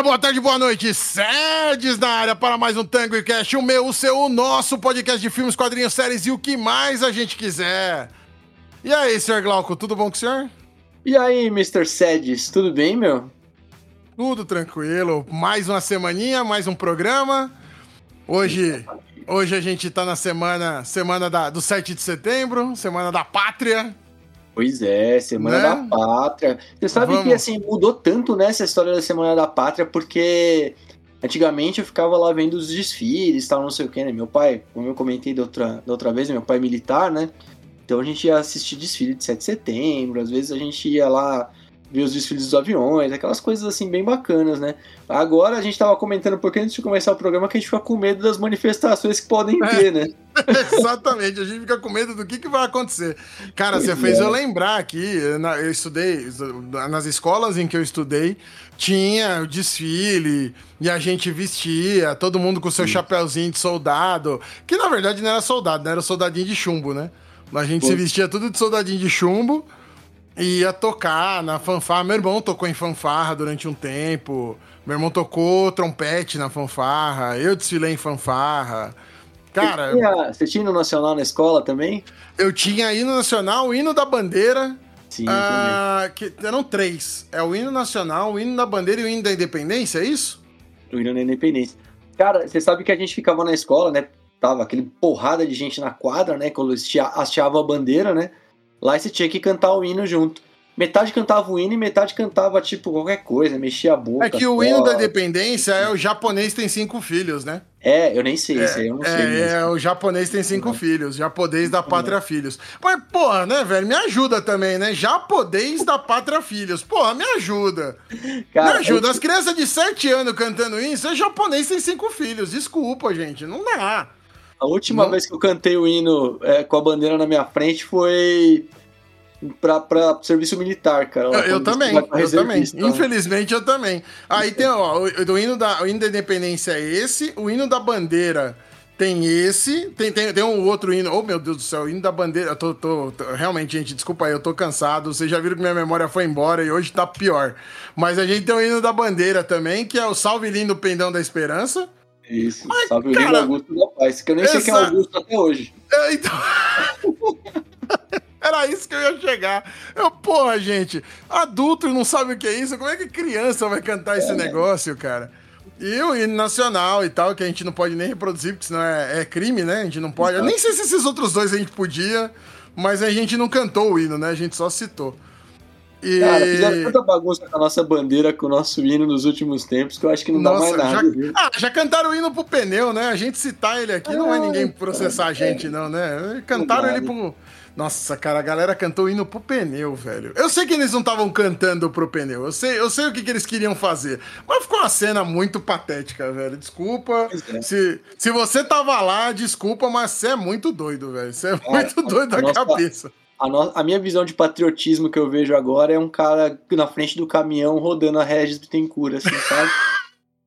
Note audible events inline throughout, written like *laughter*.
dia, boa tarde, boa noite. Sedes na área para mais um Tango e Cash, o meu, o seu, o nosso podcast de filmes, quadrinhos, séries e o que mais a gente quiser. E aí, senhor Glauco, tudo bom com o senhor? E aí, Mr. Sedes, tudo bem, meu? Tudo tranquilo. Mais uma semaninha, mais um programa. Hoje, hoje a gente tá na semana, semana da, do 7 de setembro, semana da pátria. Pois é, Semana né? da Pátria. Você sabe Vamos. que assim, mudou tanto nessa né, história da Semana da Pátria, porque antigamente eu ficava lá vendo os desfiles tal, não sei o que, né? Meu pai, como eu comentei da outra, da outra vez, meu pai é militar, né? Então a gente ia assistir desfile de 7 de setembro, às vezes a gente ia lá ver os desfiles dos aviões, aquelas coisas assim bem bacanas, né? Agora a gente tava comentando porque antes de começar o programa que a gente fica com medo das manifestações que podem é. ter, né? *laughs* Exatamente, a gente fica com medo do que, que vai acontecer. Cara, pois você é. fez eu lembrar aqui, eu estudei, nas escolas em que eu estudei, tinha o desfile e a gente vestia, todo mundo com seu Sim. chapéuzinho de soldado, que na verdade não era soldado, né? Era soldadinho de chumbo, né? A gente Pô. se vestia tudo de soldadinho de chumbo ia tocar na fanfarra. Meu irmão tocou em fanfarra durante um tempo. Meu irmão tocou trompete na fanfarra. Eu desfilei em fanfarra. Cara. Você tinha, você tinha hino nacional na escola também? Eu tinha hino nacional, o hino da bandeira. Sim, ah, que eram três. É o hino nacional, o hino da bandeira e o hino da independência, é isso? O hino da independência. Cara, você sabe que a gente ficava na escola, né? Tava aquele porrada de gente na quadra, né? Quando hasteava a bandeira, né? Lá você tinha que cantar o hino junto. Metade cantava o hino e metade cantava, tipo, qualquer coisa, mexia a boca. É que o hino da independência é o japonês tem cinco filhos, né? É, eu nem sei, é, eu não sei. É, é, o japonês tem cinco filhos, japonês da pátria filhos. Mas, porra, né, velho, me ajuda também, né? Japonês da pátria filhos. Porra, me ajuda. Cara, me ajuda. Eu... As crianças de sete anos cantando isso, é japonês tem cinco filhos. Desculpa, gente, não dá. A última não. vez que eu cantei o hino é, com a bandeira na minha frente foi pra, pra serviço militar, cara. Eu, eu também, eu também. Infelizmente, eu também. Aí tem, ó, o, o, hino da, o hino da independência é esse, o hino da bandeira tem esse, tem, tem, tem um outro hino. Oh, meu Deus do céu, o hino da bandeira. Eu tô, tô, tô, realmente, gente, desculpa aí, eu tô cansado. Vocês já viram que minha memória foi embora e hoje tá pior. Mas a gente tem o hino da bandeira também, que é o Salve Lindo Pendão da Esperança. Isso, Mas, cara, o lindo Augusto da Paz, que eu nem essa... sei quem é Augusto até hoje. É, então... *laughs* Era isso que eu ia chegar. Eu, porra, gente, adulto não sabe o que é isso. Como é que criança vai cantar esse é. negócio, cara? E o hino nacional e tal, que a gente não pode nem reproduzir, porque senão é, é crime, né? A gente não pode. Eu nem sei se esses outros dois a gente podia, mas a gente não cantou o hino, né? A gente só citou. E... Cara, fizeram tanta bagunça com a nossa bandeira, com o nosso hino nos últimos tempos, que eu acho que não nossa, dá mais nada. Já... Ah, já cantaram o hino pro pneu, né? A gente citar ele aqui, é, não vai ninguém processar a gente, é. não, né? Cantaram ele pro. Nossa, cara, a galera cantou indo pro pneu, velho. Eu sei que eles não estavam cantando pro pneu. Eu sei, eu sei o que, que eles queriam fazer. Mas ficou uma cena muito patética, velho. Desculpa. É. Se, se você tava lá, desculpa, mas você é muito doido, velho. Você é muito *laughs* doido da nossa, cabeça. A, no, a, minha visão de patriotismo que eu vejo agora é um cara na frente do caminhão rodando a Regis Bittencourt, assim, sabe?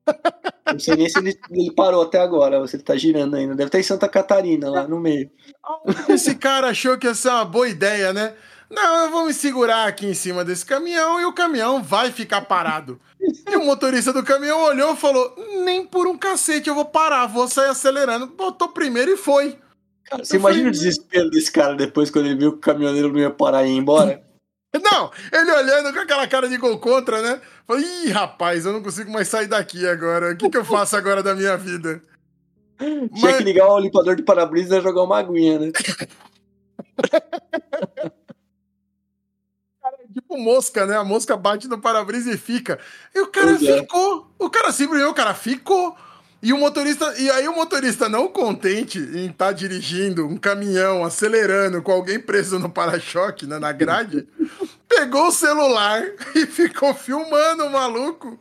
*laughs* Não sei nem se ele, ele, parou até agora, você tá girando ainda. Deve estar em Santa Catarina, lá no meio. Esse cara achou que ia ser uma boa ideia, né? Não, eu vou me segurar aqui em cima desse caminhão e o caminhão vai ficar parado. E o motorista do caminhão olhou e falou: Nem por um cacete eu vou parar, vou sair acelerando. Botou primeiro e foi. Cara, você imagina o desespero desse cara depois quando ele viu que o caminhoneiro não ia parar e ir embora? Não, ele olhando com aquela cara de gol contra, né? Falei, ih, rapaz, eu não consigo mais sair daqui agora. O que, que eu faço agora da minha vida? *laughs* Tinha Mas... que ligar o limpador de para-brisa e jogar uma aguinha, né? *laughs* tipo mosca, né? A mosca bate no para-brisa e fica. E o cara pois é. ficou. É. O cara simplesmente, o cara ficou. E o motorista, e aí o motorista não contente em estar tá dirigindo um caminhão, acelerando com alguém preso no para-choque, né, na grade, *laughs* pegou o celular e ficou filmando o maluco.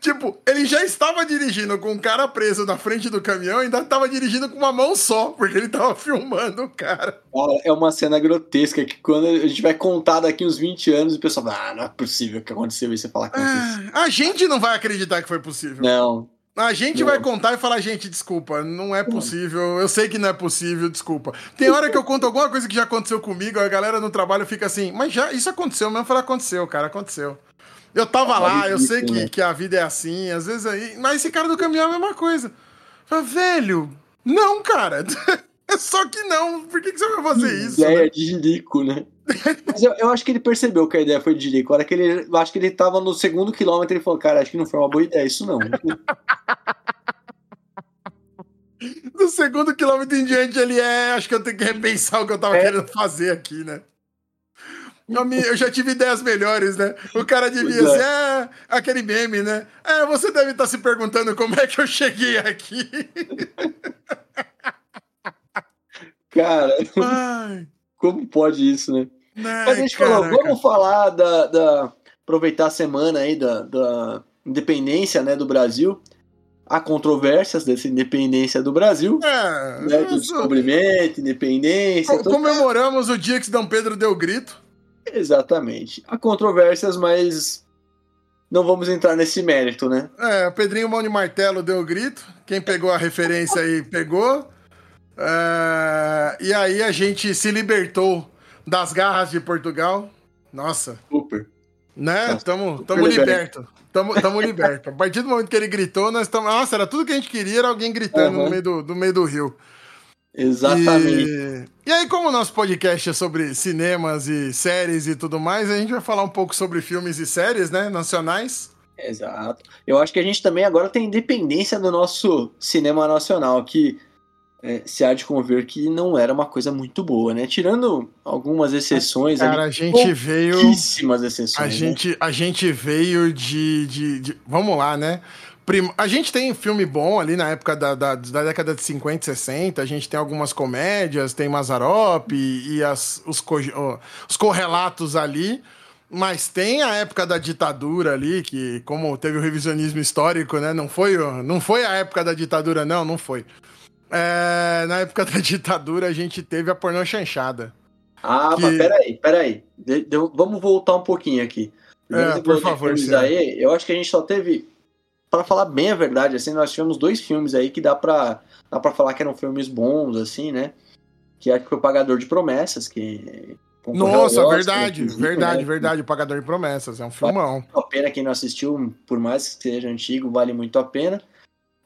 Tipo, ele já estava dirigindo com um cara preso na frente do caminhão e ainda estava dirigindo com uma mão só, porque ele estava filmando o cara. É uma cena grotesca que quando a gente vai contar daqui uns 20 anos, o pessoal fala, ah, não é possível que aconteceu isso. Você fala que aconteceu. Ah, a gente não vai acreditar que foi possível. Não, a gente vai contar e falar, gente, desculpa, não é possível. Eu sei que não é possível, desculpa. Tem hora que eu conto alguma coisa que já aconteceu comigo, a galera no trabalho fica assim, mas já isso aconteceu mesmo? Falo, aconteceu, cara, aconteceu. Eu tava lá, eu sei que, né? que a vida é assim, às vezes aí. Mas esse cara do caminhão é a mesma coisa. Fala, velho, não, cara. *laughs* É *laughs* só que não. Por que, que você vai fazer isso? Ideia né? de jirico, né? Mas eu, eu, acho que ele percebeu que a ideia foi de jirico. A hora que ele. Eu acho que ele tava no segundo quilômetro e falou, cara, acho que não foi uma boa ideia isso, não. *laughs* no segundo quilômetro em diante, ele é. Acho que eu tenho que repensar o que eu tava é. querendo fazer aqui, né? Eu já tive ideias melhores, né? O cara devia ser é, aquele meme, né? É, você deve estar tá se perguntando como é que eu cheguei aqui. *laughs* Cara, *laughs* Ai. como pode isso, né? Ai, Mas a gente caraca. falou, vamos falar da, da, aproveitar a semana aí da, da independência, né, do Brasil. Há controvérsias dessa independência do Brasil. É, né, do descobrimento, independência. comemoramos o dia que Dom Pedro deu grito. Exatamente. Há controvérsias, mas não vamos entrar nesse mérito, né? É, o Pedrinho Mão de Martelo deu o grito. Quem pegou a referência aí pegou. É, e aí a gente se libertou das garras de Portugal. Nossa. Super. Né? Estamos liberto. Estamos libertos. A partir do momento que ele gritou, nós estamos. Nossa, era tudo que a gente queria, era alguém gritando uhum. no, meio do, no meio do rio. Exatamente. E... e aí, como o nosso podcast é sobre cinemas e séries e tudo mais, a gente vai falar um pouco sobre filmes e séries, né? Nacionais. Exato. Eu acho que a gente também agora tem independência do nosso cinema nacional, que é, se há de conver que não era uma coisa muito boa, né? Tirando algumas exceções. Cara, ali, a gente veio. Pouquíssimas exceções. A, né? gente, a gente veio de, de, de. Vamos lá, né? A gente tem filme bom ali na época da, da, da, década de 50 e 60. A gente tem algumas comédias, tem Mazarop e, e as, os, co... os correlatos ali. Mas tem a época da ditadura ali, que como teve o revisionismo histórico, né? Não foi, não foi a época da ditadura, não, não foi. É, na época *laughs* da ditadura a gente teve a pornô chanchada. Ah, que... mas peraí, peraí. De, de, vamos voltar um pouquinho aqui. É, por favor, aí, eu acho que a gente só teve para falar bem a verdade, assim, nós tivemos dois filmes aí que dá pra, dá pra falar que eram filmes bons, assim, né? Que acho que foi o Pagador de Promessas, que. Nossa, Oscar, verdade, verdade, né? verdade. O Pagador de Promessas, é um filmão. Vale a pena quem não assistiu, por mais que seja antigo, vale muito a pena.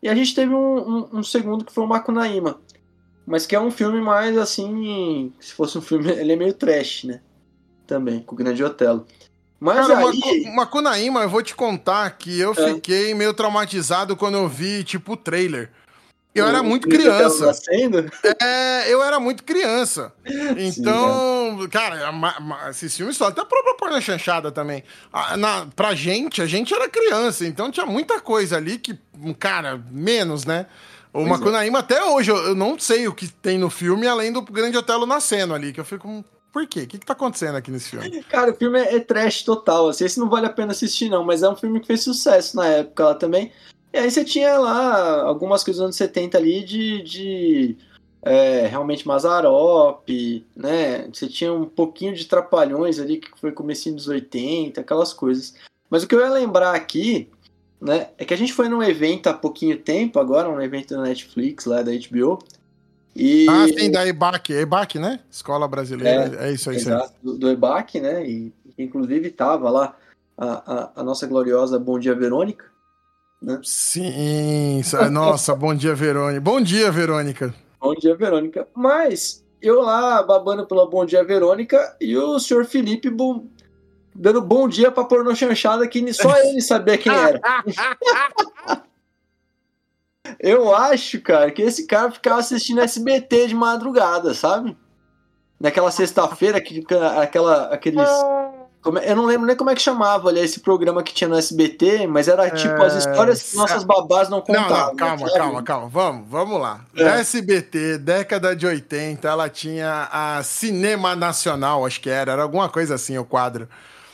E a gente teve um, um, um segundo que foi o Macunaíma. Mas que é um filme mais assim. Se fosse um filme. *laughs* Ele é meio trash, né? Também, com o Grande Otelo. Mas Cara, aí... Macunaíma, eu vou te contar que eu é. fiquei meio traumatizado quando eu vi, tipo, o trailer. Eu era muito criança. É, eu era muito criança. *laughs* Então, Sim, cara, esses filmes só até a própria porna chanchada também. Na, pra gente, a gente era criança, então tinha muita coisa ali que, cara, menos, né? O pois Macunaíma, é. até hoje, eu não sei o que tem no filme, além do Grande Otelo nascendo ali, que eu fico, por quê? O que, que tá acontecendo aqui nesse filme? Cara, o filme é, é trash total, assim, esse não vale a pena assistir não, mas é um filme que fez sucesso na época lá também. E aí você tinha lá algumas coisas dos anos 70 ali de, de é, realmente Mazarop, né? Você tinha um pouquinho de Trapalhões ali, que foi comecinho dos 80, aquelas coisas. Mas o que eu ia lembrar aqui, né, é que a gente foi num evento há pouquinho tempo agora, um evento da Netflix lá da HBO, e... Ah, sim, da EBAC, EBAC, né? Escola Brasileira, é, é isso aí. Exato, do, do EBAC, né? E inclusive estava lá a, a, a, nossa gloriosa Bom Dia Verônica, né? Sim, nossa, Bom Dia Verônica. Bom dia, Verônica. Bom dia, Verônica. Mas eu lá babando pela Bom Dia Verônica e o senhor Felipe bom, dando bom dia pra pornô chanchada que só *laughs* ele sabia quem era. *laughs* Eu acho, cara, que esse cara ficava assistindo SBT de madrugada, sabe? Naquela sexta-feira, que, aquela, aqueles. É, eu não lembro nem como é que chamava ali esse programa que tinha no SBT, mas era tipo é... as histórias que nossas babás não contavam. Não, não, calma, né, calma, calma. Vamos, vamos lá. É. SBT, década de 80, ela tinha a Cinema Nacional, acho que era, era alguma coisa assim o quadro.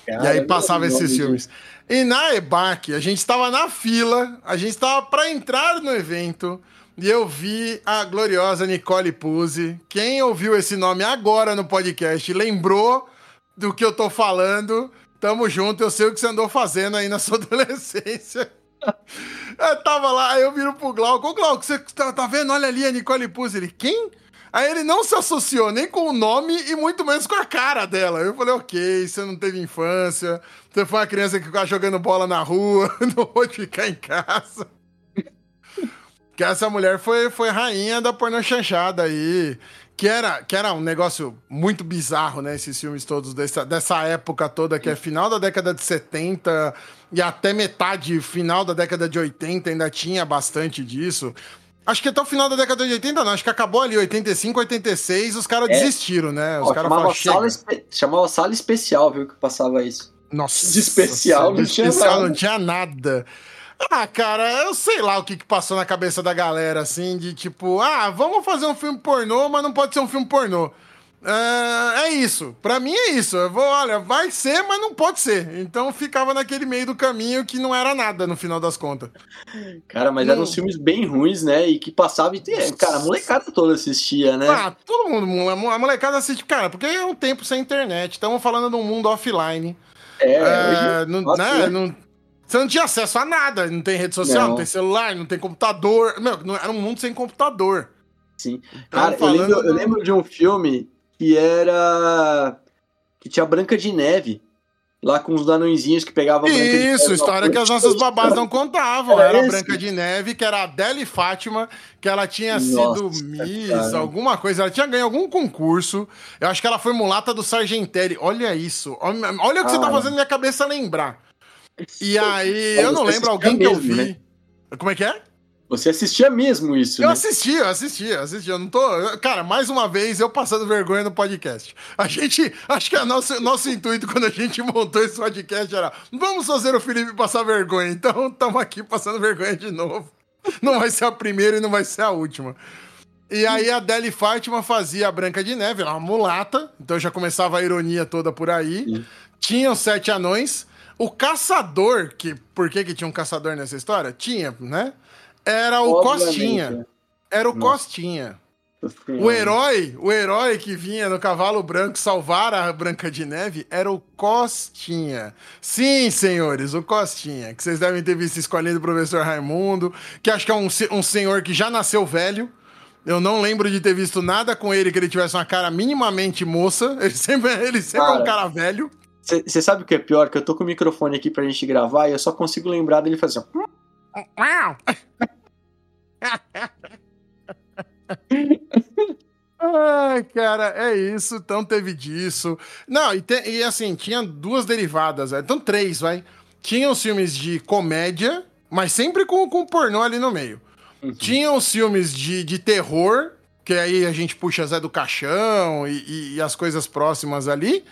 Cara, e aí passava esses filmes. E na EBAC, a gente estava na fila, a gente estava para entrar no evento e eu vi a gloriosa Nicole Puzzi. Quem ouviu esse nome agora no podcast lembrou do que eu tô falando. Tamo junto, eu sei o que você andou fazendo aí na sua *laughs* adolescência. Eu tava lá, aí eu viro pro Glauco. Ô, Glauco, você tá, tá vendo? Olha ali a Nicole Puzzi. Ele, quem? Aí ele não se associou nem com o nome e muito menos com a cara dela. Eu falei, ok, você não teve infância, você foi uma criança que ficava jogando bola na rua, *laughs* não pode ficar em casa. que essa mulher foi, foi rainha da pornô chanchada aí. Que era, que era um negócio muito bizarro, né? Esses filmes todos dessa, dessa época toda, que é final da década de 70 e até metade, final da década de 80, ainda tinha bastante disso. Acho que até o final da década de 80, não. Acho que acabou ali, 85, 86, os caras é. desistiram, né? Os caras falaram, sala. Chamava sala especial, viu, que passava isso. Nossa. De especial não tinha especial nada. não tinha nada. Ah, cara, eu sei lá o que, que passou na cabeça da galera, assim, de tipo, ah, vamos fazer um filme pornô, mas não pode ser um filme pornô. É, é isso. Para mim é isso. Eu vou, olha, vai ser, mas não pode ser. Então ficava naquele meio do caminho que não era nada no final das contas. Cara, mas não... eram filmes bem ruins, né? E que passava e cara, a molecada toda assistia, né? Ah, todo mundo, a molecada assiste, cara, porque é um tempo sem internet. Estamos falando de um mundo offline. É, é hoje... não, Nossa, né? né? não, você não tinha acesso a nada, não tem rede social, não, não tem celular, não tem computador. Meu, não, era um mundo sem computador. Sim. Cara, eu lembro, eu lembro de um filme que era. que tinha Branca de Neve. Lá com os danõezinhos que pegavam Isso, Neve. história que as nossas babás não contavam. Era, era Branca de Neve, que era a Adele Fátima, que ela tinha Nossa, sido Miss, cara. alguma coisa. Ela tinha ganho algum concurso. Eu acho que ela foi mulata do Sargentelli. Olha isso. Olha, olha o que você tá fazendo minha cabeça lembrar. E aí, eu não lembro alguém que eu vi. Né? Como é que é? Você assistia mesmo isso, Eu né? assistia, eu assistia, assistia. Eu não tô. Cara, mais uma vez eu passando vergonha no podcast. A gente. Acho que o nosso, nosso intuito quando a gente montou esse podcast era: vamos fazer o Felipe passar vergonha. Então estamos aqui passando vergonha de novo. Não vai ser a primeira e não vai ser a última. E aí a Deli Fátima fazia a Branca de Neve, era uma mulata, então já começava a ironia toda por aí. Sim. Tinha os sete anões. O caçador, que por que, que tinha um caçador nessa história? Tinha, né? Era o Obviamente. Costinha. Era o Nossa. Costinha. O herói, o herói que vinha no cavalo branco salvar a Branca de Neve era o Costinha. Sim, senhores, o Costinha, que vocês devem ter visto escolhendo do professor Raimundo, que acho que é um, um senhor que já nasceu velho. Eu não lembro de ter visto nada com ele que ele tivesse uma cara minimamente moça. Ele sempre, ele sempre cara, é um cara velho. Você sabe o que é pior? Que eu tô com o microfone aqui pra gente gravar e eu só consigo lembrar dele fazer assim. *laughs* Ai, cara, é isso. Então teve disso. Não, e, te, e assim, tinha duas derivadas, né? então três, vai. Tinha os filmes de comédia, mas sempre com, com pornô ali no meio. Uhum. Tinha os filmes de, de terror, que aí a gente puxa Zé do Caixão e, e, e as coisas próximas ali.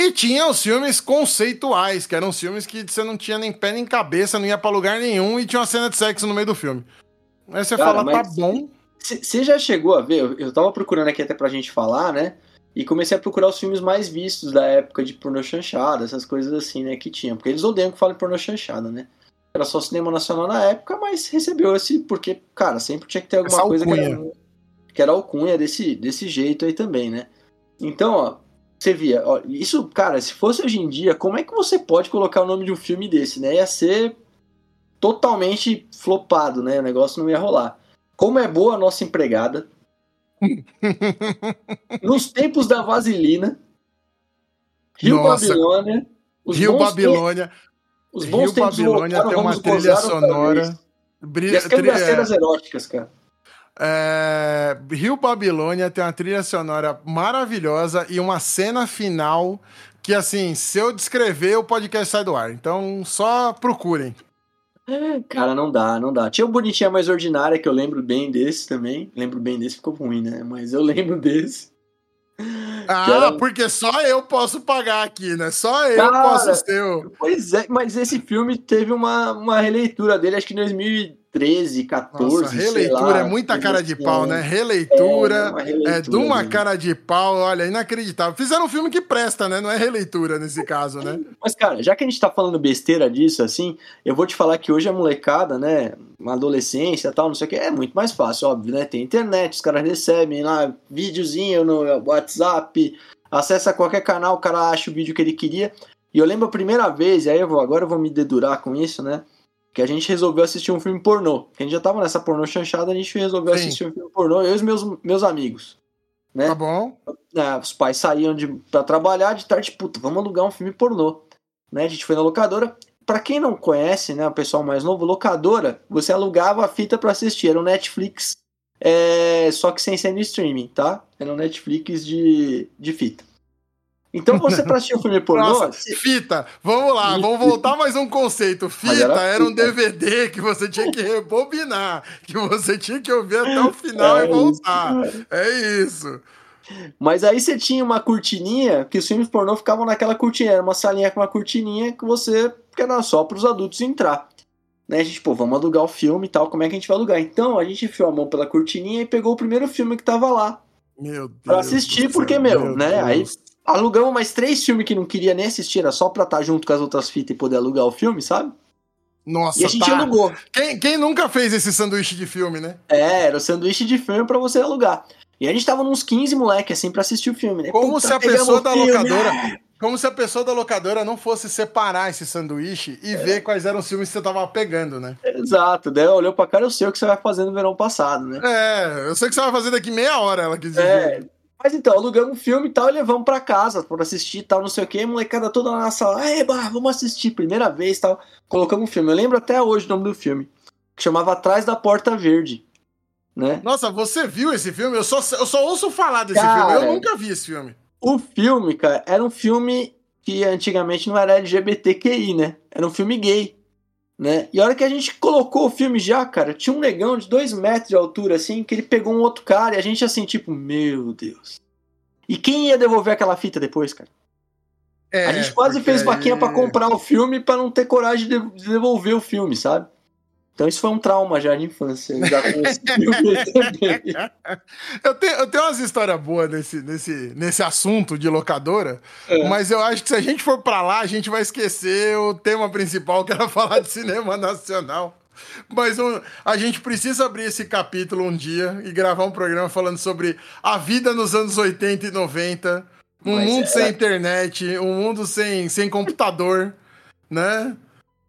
E tinha os filmes conceituais, que eram filmes que você não tinha nem pé nem cabeça, não ia pra lugar nenhum e tinha uma cena de sexo no meio do filme. Aí você Cara, fala, tá bom. Você já chegou a ver? Eu tava procurando aqui até pra gente falar, né? E comecei a procurar os filmes mais vistos da época de pornô chanchada, essas coisas assim, né, que tinha. Porque eles odeiam que falem pornô chanchada, né? Era só cinema nacional na época, mas recebeu esse. Porque, cara, sempre tinha que ter alguma Essa coisa que era, que era alcunha desse, desse jeito aí também, né? Então, ó, você via, ó, isso, cara, se fosse hoje em dia, como é que você pode colocar o nome de um filme desse, né? Ia ser totalmente flopado, né? O negócio não ia rolar. Como é boa a nossa empregada. *laughs* Nos tempos da vaselina. Rio nossa. Babilônia. Rio Babilônia. Os bons Rio Babilônia tem uma trilha sonora. Brilha, e as cangaceiras eróticas, cara. É, Rio Babilônia tem uma trilha sonora maravilhosa e uma cena final que, assim, se eu descrever, o podcast sai do ar. Então, só procurem. Cara, não dá, não dá. Tinha o Bonitinha Mais Ordinária, que eu lembro bem desse também. Lembro bem desse, ficou ruim, né? Mas eu lembro desse. Ah, era... porque só eu posso pagar aqui, né? Só eu Cara, posso ser o... Pois é, mas esse filme teve uma, uma releitura dele, acho que em 2000 13, 14. Nossa, releitura lá, é muita cara de pau, né? Releitura é, releitura, é de uma cara de pau, olha, inacreditável. Fizeram um filme que presta, né? Não é releitura nesse caso, né? Mas, cara, já que a gente tá falando besteira disso, assim, eu vou te falar que hoje a molecada, né? Uma adolescência e tal, não sei o que, é muito mais fácil, óbvio, né? Tem internet, os caras recebem lá videozinho no WhatsApp, acessa qualquer canal, o cara acha o vídeo que ele queria. E eu lembro a primeira vez, e aí eu vou, agora eu vou me dedurar com isso, né? Que a gente resolveu assistir um filme pornô. Que a gente já tava nessa pornô chanchada, a gente resolveu Sim. assistir um filme pornô, eu e os meus, meus amigos. né? Tá bom. É, os pais saíam de, pra trabalhar de tarde, puta, vamos alugar um filme pornô. Né? A gente foi na locadora. Pra quem não conhece, né, o pessoal mais novo, locadora, você alugava a fita pra assistir. Era um Netflix, é, só que sem ser no streaming, tá? Era um Netflix de, de fita. Então você pra assistir o filme pornô. Nossa, fita, vamos lá, vamos voltar mais um conceito. *laughs* Fita era, era, um DVD que você tinha que rebobinar, que você tinha que ouvir até o final é e voltar. Isso. É isso. Mas aí você tinha uma cortininha, que os filmes pornô ficavam naquela cortininha, era uma salinha com uma cortininha que você, que era só para os adultos entrar. Né, a gente, pô, vamos alugar o filme e tal, como é que a gente vai alugar? Então a gente enfiou a mão pela cortininha e pegou o primeiro filme que tava lá. Meu Deus. Pra assistir, porque, meu, meu né? Deus. Alugamos mais três filmes que não queria nem assistir, era só pra estar junto com as outras fitas e poder alugar o filme, sabe? Nossa, e a gente tá. alugou. Quem, quem nunca fez esse sanduíche de filme, né? É, era o sanduíche de filme para você alugar. E a gente tava nos 15 moleque, assim, pra assistir o filme, né? Como Puta, se a pessoa da filme. locadora. Como se a pessoa da locadora não fosse separar esse sanduíche e é. ver quais eram os filmes que você tava pegando, né? Exato, daí olhou pra cara, eu sei o que você vai fazer no verão passado, né? É, eu sei o que você vai fazer daqui meia hora, ela quis dizer. É, mas então, alugamos um filme e tal e levamos pra casa pra assistir e tal, não sei o que, molecada toda na sala, eba, vamos assistir, primeira vez e tal. Colocamos um filme, eu lembro até hoje o nome do filme, que chamava Atrás da Porta Verde. Né? Nossa, você viu esse filme? Eu só, eu só ouço falar desse cara, filme, eu nunca vi esse filme. O filme, cara, era um filme que antigamente não era LGBTQI, né? Era um filme gay, né? E a hora que a gente colocou o filme já, cara, tinha um negão de dois metros de altura, assim, que ele pegou um outro cara e a gente assim, tipo, meu Deus. E quem ia devolver aquela fita depois, cara? É, a gente quase fez vaquinha aí... para comprar o filme para não ter coragem de devolver o filme, sabe? Então isso foi um trauma já de infância. Eu, já *laughs* eu, tenho, eu tenho umas histórias boas nesse, nesse, nesse assunto de locadora, é. mas eu acho que se a gente for para lá, a gente vai esquecer o tema principal, que era *laughs* falar de cinema nacional. Mas um, a gente precisa abrir esse capítulo um dia e gravar um programa falando sobre a vida nos anos 80 e 90, um mas mundo sem internet, um mundo sem, sem computador, né?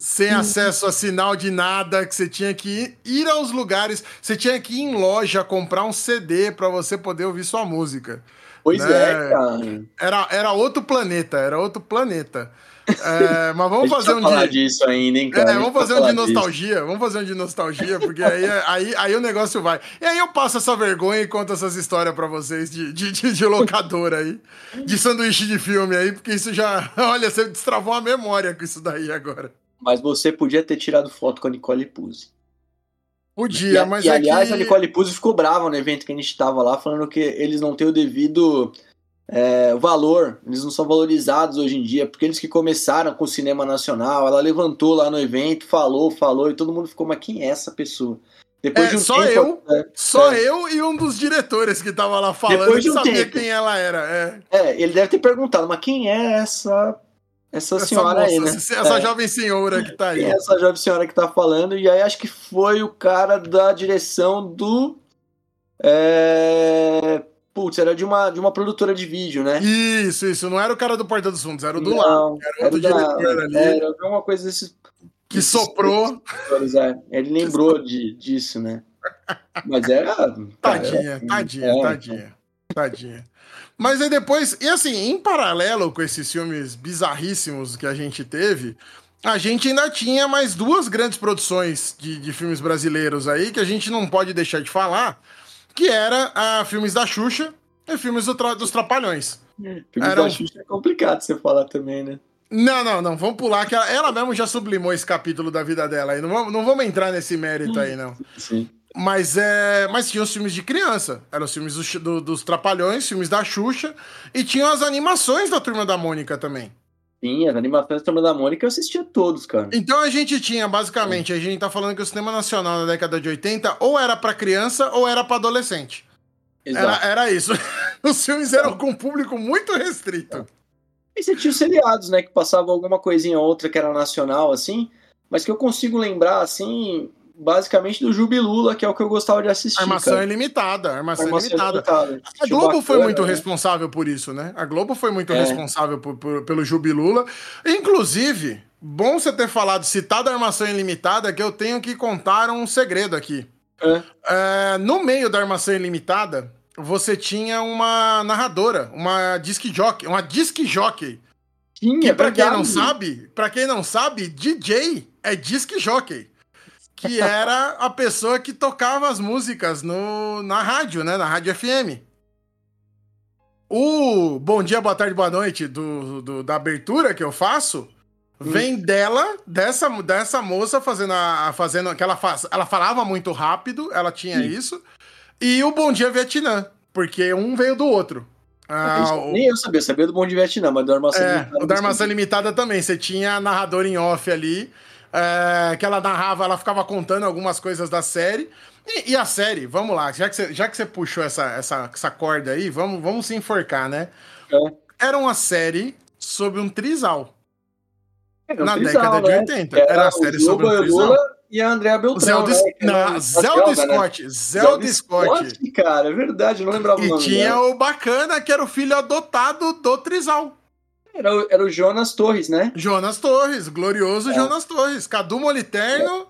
Sem acesso a sinal de nada, que você tinha que ir, aos lugares, você tinha que ir em loja comprar um CD para você poder ouvir sua música. Pois né? é, cara. Era, era outro planeta, era outro planeta. *laughs* É, mas vamos fazer um falar de... disso ainda, hein, cara? É, vamos fazer um de nostalgia, disso. vamos fazer um de nostalgia, porque aí, aí, aí o negócio vai. E aí eu passo essa vergonha e conto essas histórias para vocês de, de, de, de locadora aí, de sanduíche de filme aí, porque isso já. *laughs* Olha, você destravou a memória com isso daí agora. Mas você podia ter tirado foto com a Nicole Puzzi. Podia, e, mas e, é aliás, que... a Nicole Puzzi ficou brava no evento que a gente estava lá, falando que eles não têm o devido é, valor, eles não são valorizados hoje em dia, porque eles que começaram com o cinema nacional, ela levantou lá no evento, falou, falou, e todo mundo ficou, mas quem é essa pessoa? Depois é, de um só tempo, eu, é, só é. eu e um dos diretores que tava lá falando Depois de um sabia tempo. quem ela era. É. é, ele deve ter perguntado, mas quem é essa essa, essa senhora moça, aí, né? Essa é. jovem senhora que tá aí. Essa jovem senhora que tá falando, e aí acho que foi o cara da direção do. É... Putz, era de uma, de uma produtora de vídeo, né? Isso, isso. Não era o cara do Porta dos Fundos, era o do lado. Era outro era diretor da, ali. Era alguma coisa desse. Que desse, soprou. É. Ele lembrou de, disso, né? Mas era. Tadinha, cara, tadinha, é, tadinha. Tadinha. Mas aí depois, e assim, em paralelo com esses filmes bizarríssimos que a gente teve, a gente ainda tinha mais duas grandes produções de, de filmes brasileiros aí que a gente não pode deixar de falar, que era a filmes da Xuxa e filmes do tra dos Trapalhões. filmes Eram... da Xuxa é complicado você falar também, né? Não, não, não, vamos pular, que ela, ela mesmo já sublimou esse capítulo da vida dela aí. Não vamos, não vamos entrar nesse mérito aí, não. Sim. Mas, é, mas tinha os filmes de criança. Eram os filmes do, do, dos Trapalhões, filmes da Xuxa. E tinham as animações da Turma da Mônica também. Sim, as animações da Turma da Mônica eu assistia todos, cara. Então a gente tinha, basicamente, a gente tá falando que o cinema nacional na década de 80 ou era para criança ou era para adolescente. Era, era isso. *laughs* Os filmes eram com um público muito restrito. E você tinha os seriados, né? Que passavam alguma coisinha ou outra que era nacional, assim. Mas que eu consigo lembrar, assim, basicamente do Jubilula, que é o que eu gostava de assistir. Armação cara. ilimitada, armação, armação ilimitada. ilimitada. A Globo bacana, foi muito né? responsável por isso, né? A Globo foi muito é. responsável por, por, pelo Jubilula. Inclusive, bom você ter falado, citado a armação ilimitada, que eu tenho que contar um segredo aqui. É. É, no meio da armação ilimitada, você tinha uma narradora, uma disc jockey, uma disc jockey. Tinha, que pra quem não sabe, para quem não sabe, DJ é disc jockey. Que era a pessoa que tocava as músicas no, na rádio, né? Na rádio FM. O Bom Dia, Boa Tarde, Boa Noite do, do- da abertura que eu faço vem dela, dessa, dessa moça fazendo a. Fazendo, que ela, faz, ela falava muito rápido, ela tinha isso. E o Bom Dia Vietnã, porque um veio do outro. Ah, Isso, o- Nem eu sabia, eu sabia do Bom de Vietnã, mas do Armação é, Limitada o da Armação. Limitada também. Você tinha a narradora em off ali, é, que ela narrava, ela ficava contando algumas coisas da série. E, e a série, vamos lá, já que você, já que você puxou essa, essa, essa corda aí, vamos, vamos se enforcar, né? É. Era uma série sobre um trisal. Um na trisal, década de né? 80. Era, Era a série sobre um trisal. Lula e a Andrea Beltrão, Zelda, né? Não, Zelda Zelda, né? Scott. Zelda Scott. cara, é verdade, não lembrava o E nome tinha dela. o bacana, que era o filho adotado do trisal. Era, o- era o Jonas Torres, né? Jonas Torres, glorioso É. Jonas Torres. Cadu Moliterno,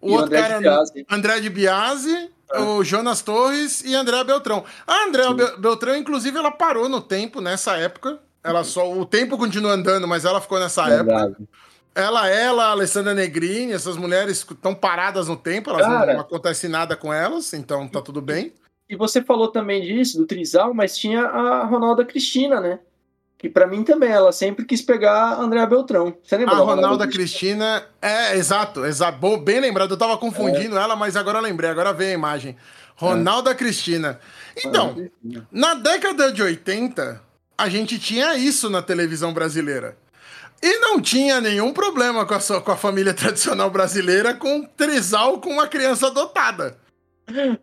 o E o outro André cara, de Biasi. André de Biasi, É. o Jonas Torres e André Beltrão. A André Sim. Be- Beltrão, inclusive, ela parou no tempo nessa época. Ela só. O tempo continua andando, mas ela ficou nessa época. Verdade. Ela, ela, a Alessandra Negrini, essas mulheres estão paradas no tempo, elas não, Cara. não acontece nada com elas, então tá tudo bem. E você falou também disso, do Trisal, mas tinha a Ronalda Cristina, né? Que pra mim também, ela sempre quis pegar a Andrea Beltrão. Você lembra A da Ronalda Cristina, é, exato, exato. Bom, bem lembrado, eu tava confundindo ela, mas agora eu lembrei, agora veio a imagem. Ronalda Cristina. Então, Cristina. Na década de 80, a gente tinha isso na televisão brasileira. E não tinha nenhum problema com a, sua- com a família *laughs* tradicional brasileira com um trisal com uma criança adotada.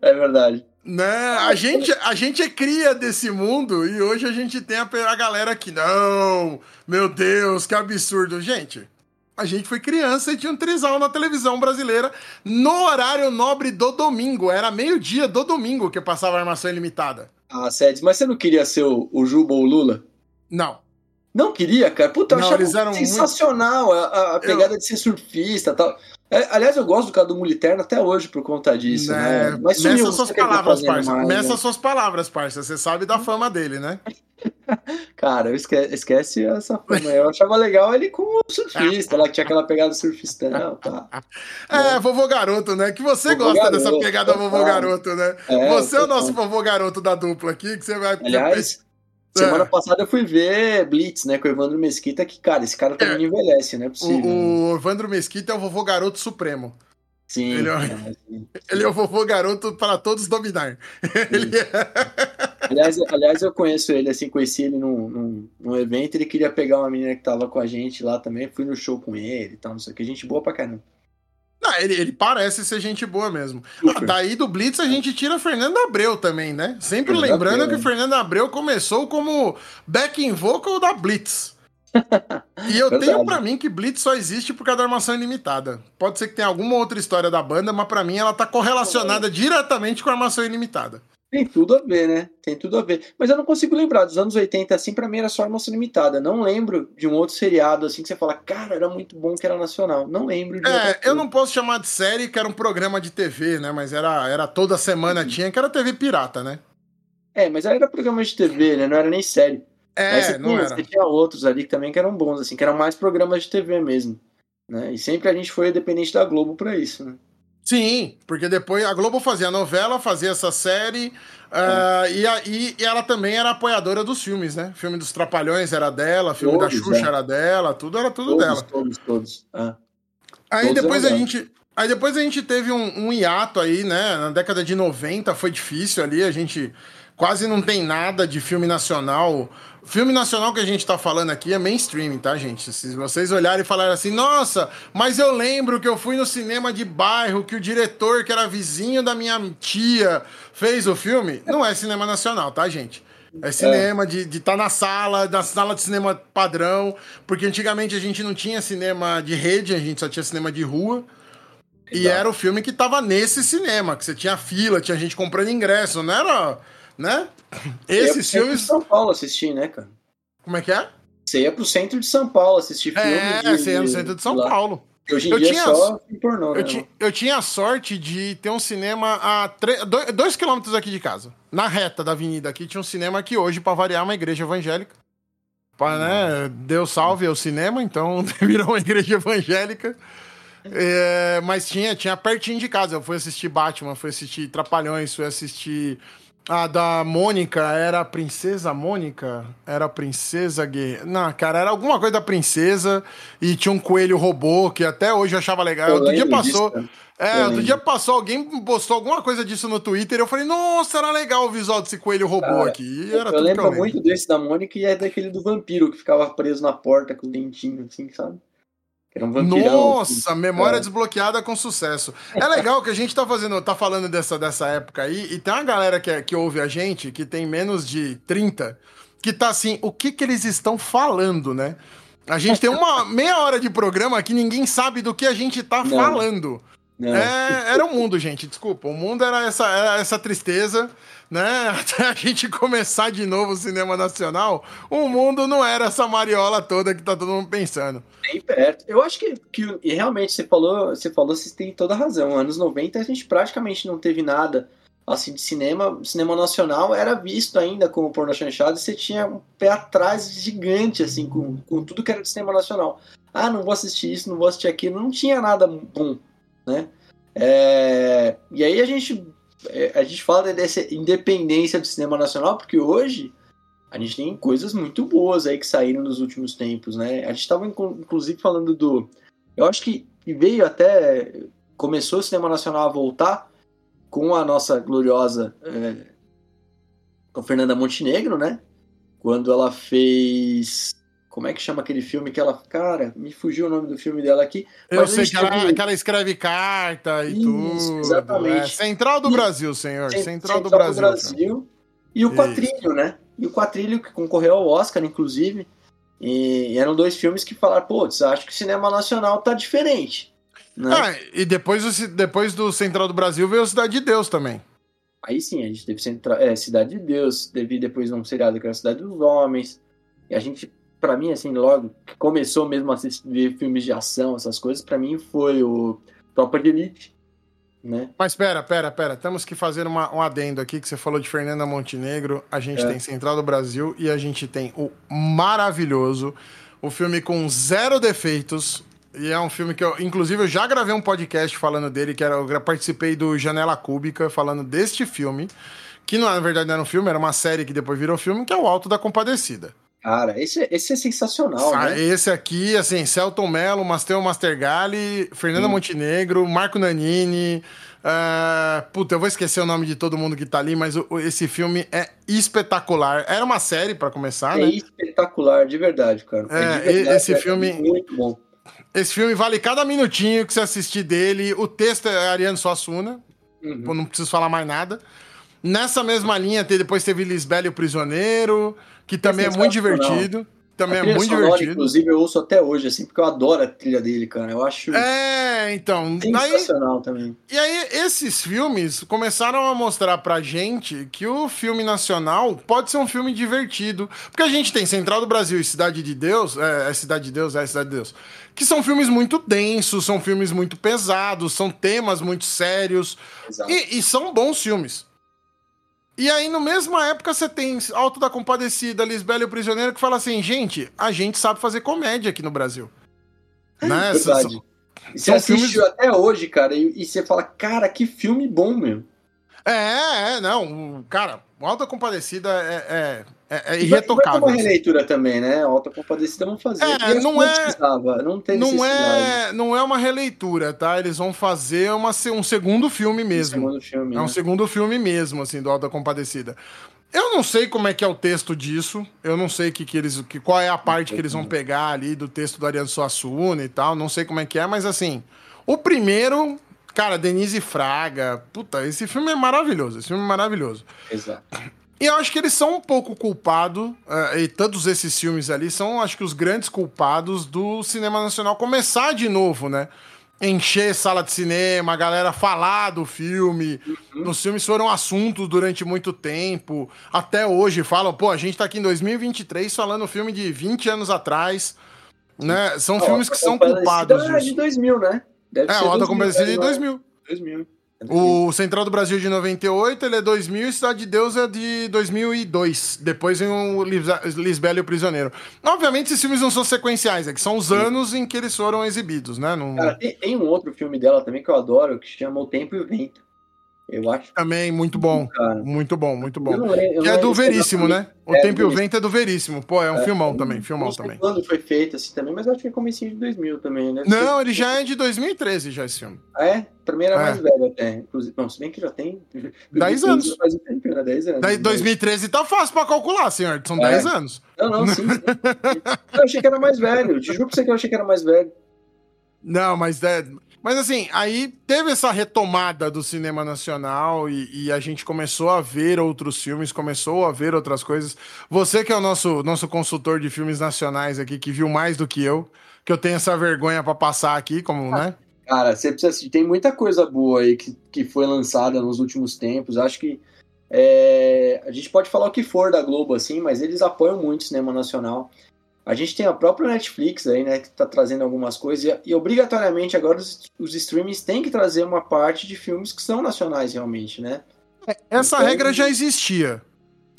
É verdade. Né? A, gente, a gente é cria desse mundo e hoje a gente tem a, galera que, não, meu Deus, que absurdo. Gente, a gente foi criança e tinha um trisal na televisão brasileira no horário nobre do domingo. Era meio-dia do domingo que passava a armação ilimitada. Ah, Sedes, mas você não queria ser o, o Juba ou o Lula? Não. Não queria, cara. Puta, eu Não, achava sensacional a, a- a pegada de ser surfista e tal. É, aliás, eu gosto do Cadu Muliterno até hoje por conta disso, né? Né? Mas sumiu, suas o tá palavras, fazendo parça. mais, Meça né? suas palavras, parça. Você sabe da fama dele, né? *laughs* Cara, eu esque- esquece essa fama. Eu achava legal ele como surfista, lá que tinha aquela pegada surfistão, tá? *laughs* É, vovô garoto, né? Que você Vovô gosta dessa garoto, pegada vovô garoto, né? É, você é o nosso vovô garoto da dupla aqui, que você vai. Aliás, É. semana passada eu fui ver Blitz, né, com o Evandro Mesquita, que, cara, esse cara também É. envelhece, não é o, possível. o Evandro Mesquita é o vovô garoto supremo. Sim, ele é- é, sim. Ele é o vovô garoto para todos dominar. Ele é... Aliás, aliás, eu conheço ele, assim, conheci ele num, num, num evento, ele queria pegar uma menina que tava com a gente lá também, fui no show com ele e tal, não sei o que, gente boa pra caramba. Não, ele, ele parece ser gente boa mesmo. Super. Ah, daí do Blitz a gente tira Fernando Abreu também, né? Sempre lembrando que né? Fernando Abreu começou como backing vocal da Blitz. E eu *laughs* Verdade. tenho pra mim que Blitz só existe por causa da armação ilimitada. Pode ser que tenha alguma outra história da banda, mas pra mim ela tá correlacionada diretamente com a armação ilimitada. Tem tudo a ver, né? Tem tudo a ver. Mas eu não consigo lembrar, dos anos 80, assim, pra mim era só Armação Limitada. Não lembro de um outro seriado, assim, que você fala, cara, era muito bom que era nacional. Não lembro de É, eu coisa. não posso chamar de série que era um programa de TV, né? Mas era, era toda semana tinha, que era TV pirata, né? É, mas era programa de TV, né? Não era nem série. É, você, não tinha, era. você tinha outros ali que também que eram bons, assim, que eram mais programas de TV mesmo. Né? E sempre a gente foi dependente da Globo pra isso, né? Sim, porque depois a Globo fazia novela, fazia essa série, ah, e, a- e- ela também era apoiadora dos filmes, né? Filme dos Trapalhões era dela, filme da Todos, Xuxa é. era dela, tudo era tudo Todos, dela. todos, todos. Ah. Aí todos depois a gente. Aí depois a gente teve um, um hiato aí, né? Na década de 90 foi difícil ali, a gente quase não tem nada de filme nacional. Filme nacional que a gente tá falando aqui é mainstream, tá, gente? Se vocês olharem e falarem assim, nossa, mas eu lembro que eu fui no cinema de bairro, que o diretor, que era vizinho da minha tia, fez o filme. Não é cinema nacional, tá, gente? É cinema de estar na sala, na sala de cinema padrão, porque antigamente a gente não tinha cinema de rede, a gente só tinha cinema de rua. E Exato. era o filme que tava nesse cinema, que você tinha fila, tinha gente comprando ingresso, não era, né? Esses filmes, de São Paulo assistir, né, cara? como é que é? Você ia pro centro de São Paulo assistir filme. É, você ia no centro de São lá. Paulo. Hoje em eu dia tinha, só pornô, eu, né, eu tinha a sorte de ter um cinema a 3, dois quilômetros aqui de casa. Na reta da avenida aqui tinha um cinema que hoje, para variar, é uma igreja evangélica. Pra, né, Deus salve o cinema, então *laughs* virou uma igreja evangélica. É, mas tinha, tinha pertinho de casa. Eu fui assistir Batman, fui assistir Trapalhões, fui assistir a da Mônica era a Princesa Mônica? Era a Princesa Guerreira. Não, cara, era alguma coisa da Princesa e tinha um coelho robô que até hoje eu achava legal. Eu outro dia passou. Disso, é, outro dia passou, alguém postou alguma coisa disso no Twitter e eu falei, nossa, era legal o visual desse coelho robô cara, aqui. eu lembro muito desse da Mônica e é daquele do vampiro que ficava preso na porta com o dentinho, assim, sabe? Um. Nossa, memória é. desbloqueada com sucesso. É legal que a gente tá fazendo, tá falando dessa, dessa época aí, e tem uma galera que, é, que ouve a gente, que tem menos de 30, que tá assim, o que que eles estão falando, né? A gente tem uma *laughs* meia hora de programa que ninguém sabe do que a gente tá Não. falando. É, era o mundo, gente, desculpa. O mundo era essa, era essa tristeza né? *laughs* Até a gente começar de novo o cinema nacional, o mundo não era essa mariola toda que tá todo mundo pensando. Bem perto. Eu acho que, que e realmente você falou, você falou, você tem toda a razão. Anos 90 a gente praticamente não teve nada assim de cinema, cinema nacional era visto ainda como porno chanchado e você tinha um pé atrás gigante assim com, com tudo que era de cinema nacional. Ah, não vou assistir isso, não vou assistir aquilo, não tinha nada bom, né? É... E aí a gente a gente fala dessa independência do cinema nacional, porque hoje a gente tem coisas muito boas aí que saíram nos últimos tempos, né? A gente estava inclusive falando do. Eu acho que veio até. Começou o cinema nacional a voltar com a nossa gloriosa. É, com Fernanda Montenegro, né? Quando ela fez como é que chama aquele filme que ela. Cara, me fugiu o nome do filme dela aqui. Eu sei que ela, que ela, escreve carta e Isso, tudo. Exatamente. É. Central do e, Brasil, senhor. Central, Central do Brasil. Do Brasil e o Quatrilho, né? E o Quatrilho, que concorreu ao Oscar, inclusive. E, e eram dois filmes que falaram, pô, acho que o cinema nacional tá diferente. Né? Ah, e depois do, depois do Central do Brasil veio Cidade de Deus também. Aí sim, a gente teve Central, é, Cidade de Deus, teve depois um seriado que era Cidade dos Homens. E a gente para mim, assim, logo que começou mesmo a assistir filmes de ação, essas coisas, para mim foi o Tropa de Elite, né? Mas pera, pera, pera, temos que fazer uma, um adendo aqui, que você falou de Fernanda Montenegro, a gente é. tem Central do Brasil e a gente tem o maravilhoso, o filme com zero defeitos, e é um filme que eu, inclusive, eu já gravei um podcast falando dele, que era, eu participei do Janela Cúbica, falando deste filme, que não, na verdade não era um filme, era uma série que depois virou filme, que é o Alto da Compadecida. Cara, esse, esse é sensacional, ah, né? Esse aqui, assim, Celton Mello, Masteo Mastergali, Fernanda Sim. Montenegro, Marco Nanini. Uh, puta, eu vou esquecer o nome de todo mundo que tá ali, mas o, esse filme é espetacular. Era uma série, para começar, é né? É espetacular, de verdade, cara. É, é verdade, esse é filme. Muito bom. Esse filme vale cada minutinho que você assistir dele. O texto é Ariano Suassuna. Uhum. Não preciso falar mais nada. Nessa mesma linha, depois teve Lisbela e o Prisioneiro que também é, é muito divertido. Também é muito sonora, divertido. Inclusive, eu ouço até hoje, assim, porque eu adoro a trilha dele, cara. Eu acho. É, então. Sensacional daí, também. E aí, esses filmes começaram a mostrar pra gente que o filme nacional pode ser um filme divertido. Porque a gente tem Central do Brasil e Cidade de Deus. É, é Cidade de Deus, é Cidade de Deus. Que são filmes muito densos, são filmes muito pesados, são temas muito sérios. E, e são bons filmes. E aí, na mesma época, você tem Alto da Compadecida, Lisbela e o Prisioneiro, que fala assim, gente, a gente sabe fazer comédia aqui no Brasil. É né? verdade. São, você assistiu filmes... até hoje, cara, e, e, você fala, cara, que filme bom, meu. É, é, não, cara, Alta Compadecida é, é é, é irretocável. Vai uma releitura também, né? Alta Compadecida vão fazer. É, não é, não tem não é, não é uma releitura, tá? Eles vão fazer uma, um segundo filme mesmo. Um segundo filme, é um né? segundo filme mesmo, assim, do Alta Compadecida. Eu não sei como é que é o texto disso. Eu não sei que, que eles, que, qual é a parte que eles vão pegar ali do texto do Ariano Suassuna e tal. Não sei como é que é, mas assim, o primeiro, cara, Denise Fraga, puta, esse filme é maravilhoso. Esse filme é maravilhoso. Exato. E eu acho que eles são um pouco culpados, uh, e todos esses filmes ali são, acho que, os grandes culpados do cinema nacional começar de novo, né? Encher sala de cinema, a galera falar do filme. Uhum. Os filmes foram assuntos durante muito tempo. Até hoje falam, pô, a gente tá aqui em 2023 falando filme de 20 anos atrás. Né? São filmes que são culpados disso. É de 2000, né? Deve é, o Auto Compadecida é de 2000. 2000. O Central do Brasil de 98, ele é 2000 e Cidade de Deus é de 2002. Depois vem o Lisbela e o Prisioneiro. Obviamente, esses filmes não são sequenciais, é que são os Sim. anos em que eles foram exibidos, né? Num... Cara, tem, tem, um outro filme dela também que eu adoro, que chama O Tempo e o Vento. Eu acho. Também, muito bom. Cara. Muito bom, muito bom. que é do Veríssimo, né? O é, Tempo e o Vento é do Veríssimo. Pô, é um é, filmão também, filmão não sei também. quando foi feito assim também, mas acho que é comecinho de 2000 também, né? Não, ele já é de 2013 já esse filme. Ah, é? Pra mim era é. mais velho até. Inclusive, não, se bem que já tem... *laughs* 10 anos. Faz um tempo, né? 10 anos. Da, 2013 tá fácil pra calcular, senhor. São é. 10 anos. Não, não, sim. sim. *laughs* eu achei que era mais velho. Te juro pra você que eu achei que era mais velho. Não, mas é, mas assim, aí teve essa retomada do cinema nacional e, e, a gente começou a ver outros filmes, começou a ver outras coisas. Você que é o nosso, nosso consultor de filmes nacionais aqui, que viu mais do que eu, que eu tenho essa vergonha para passar aqui, como, né? Cara, você precisa assistir. Tem muita coisa boa aí que, que foi lançada nos últimos tempos. Acho que é, a gente pode falar o que for da Globo, assim, mas eles apoiam muito o cinema nacional. A gente tem a própria Netflix aí, né, que está trazendo algumas coisas, e, e obrigatoriamente agora os, os, streamings têm que trazer uma parte de filmes que são nacionais realmente, né? É, essa então, regra já existia.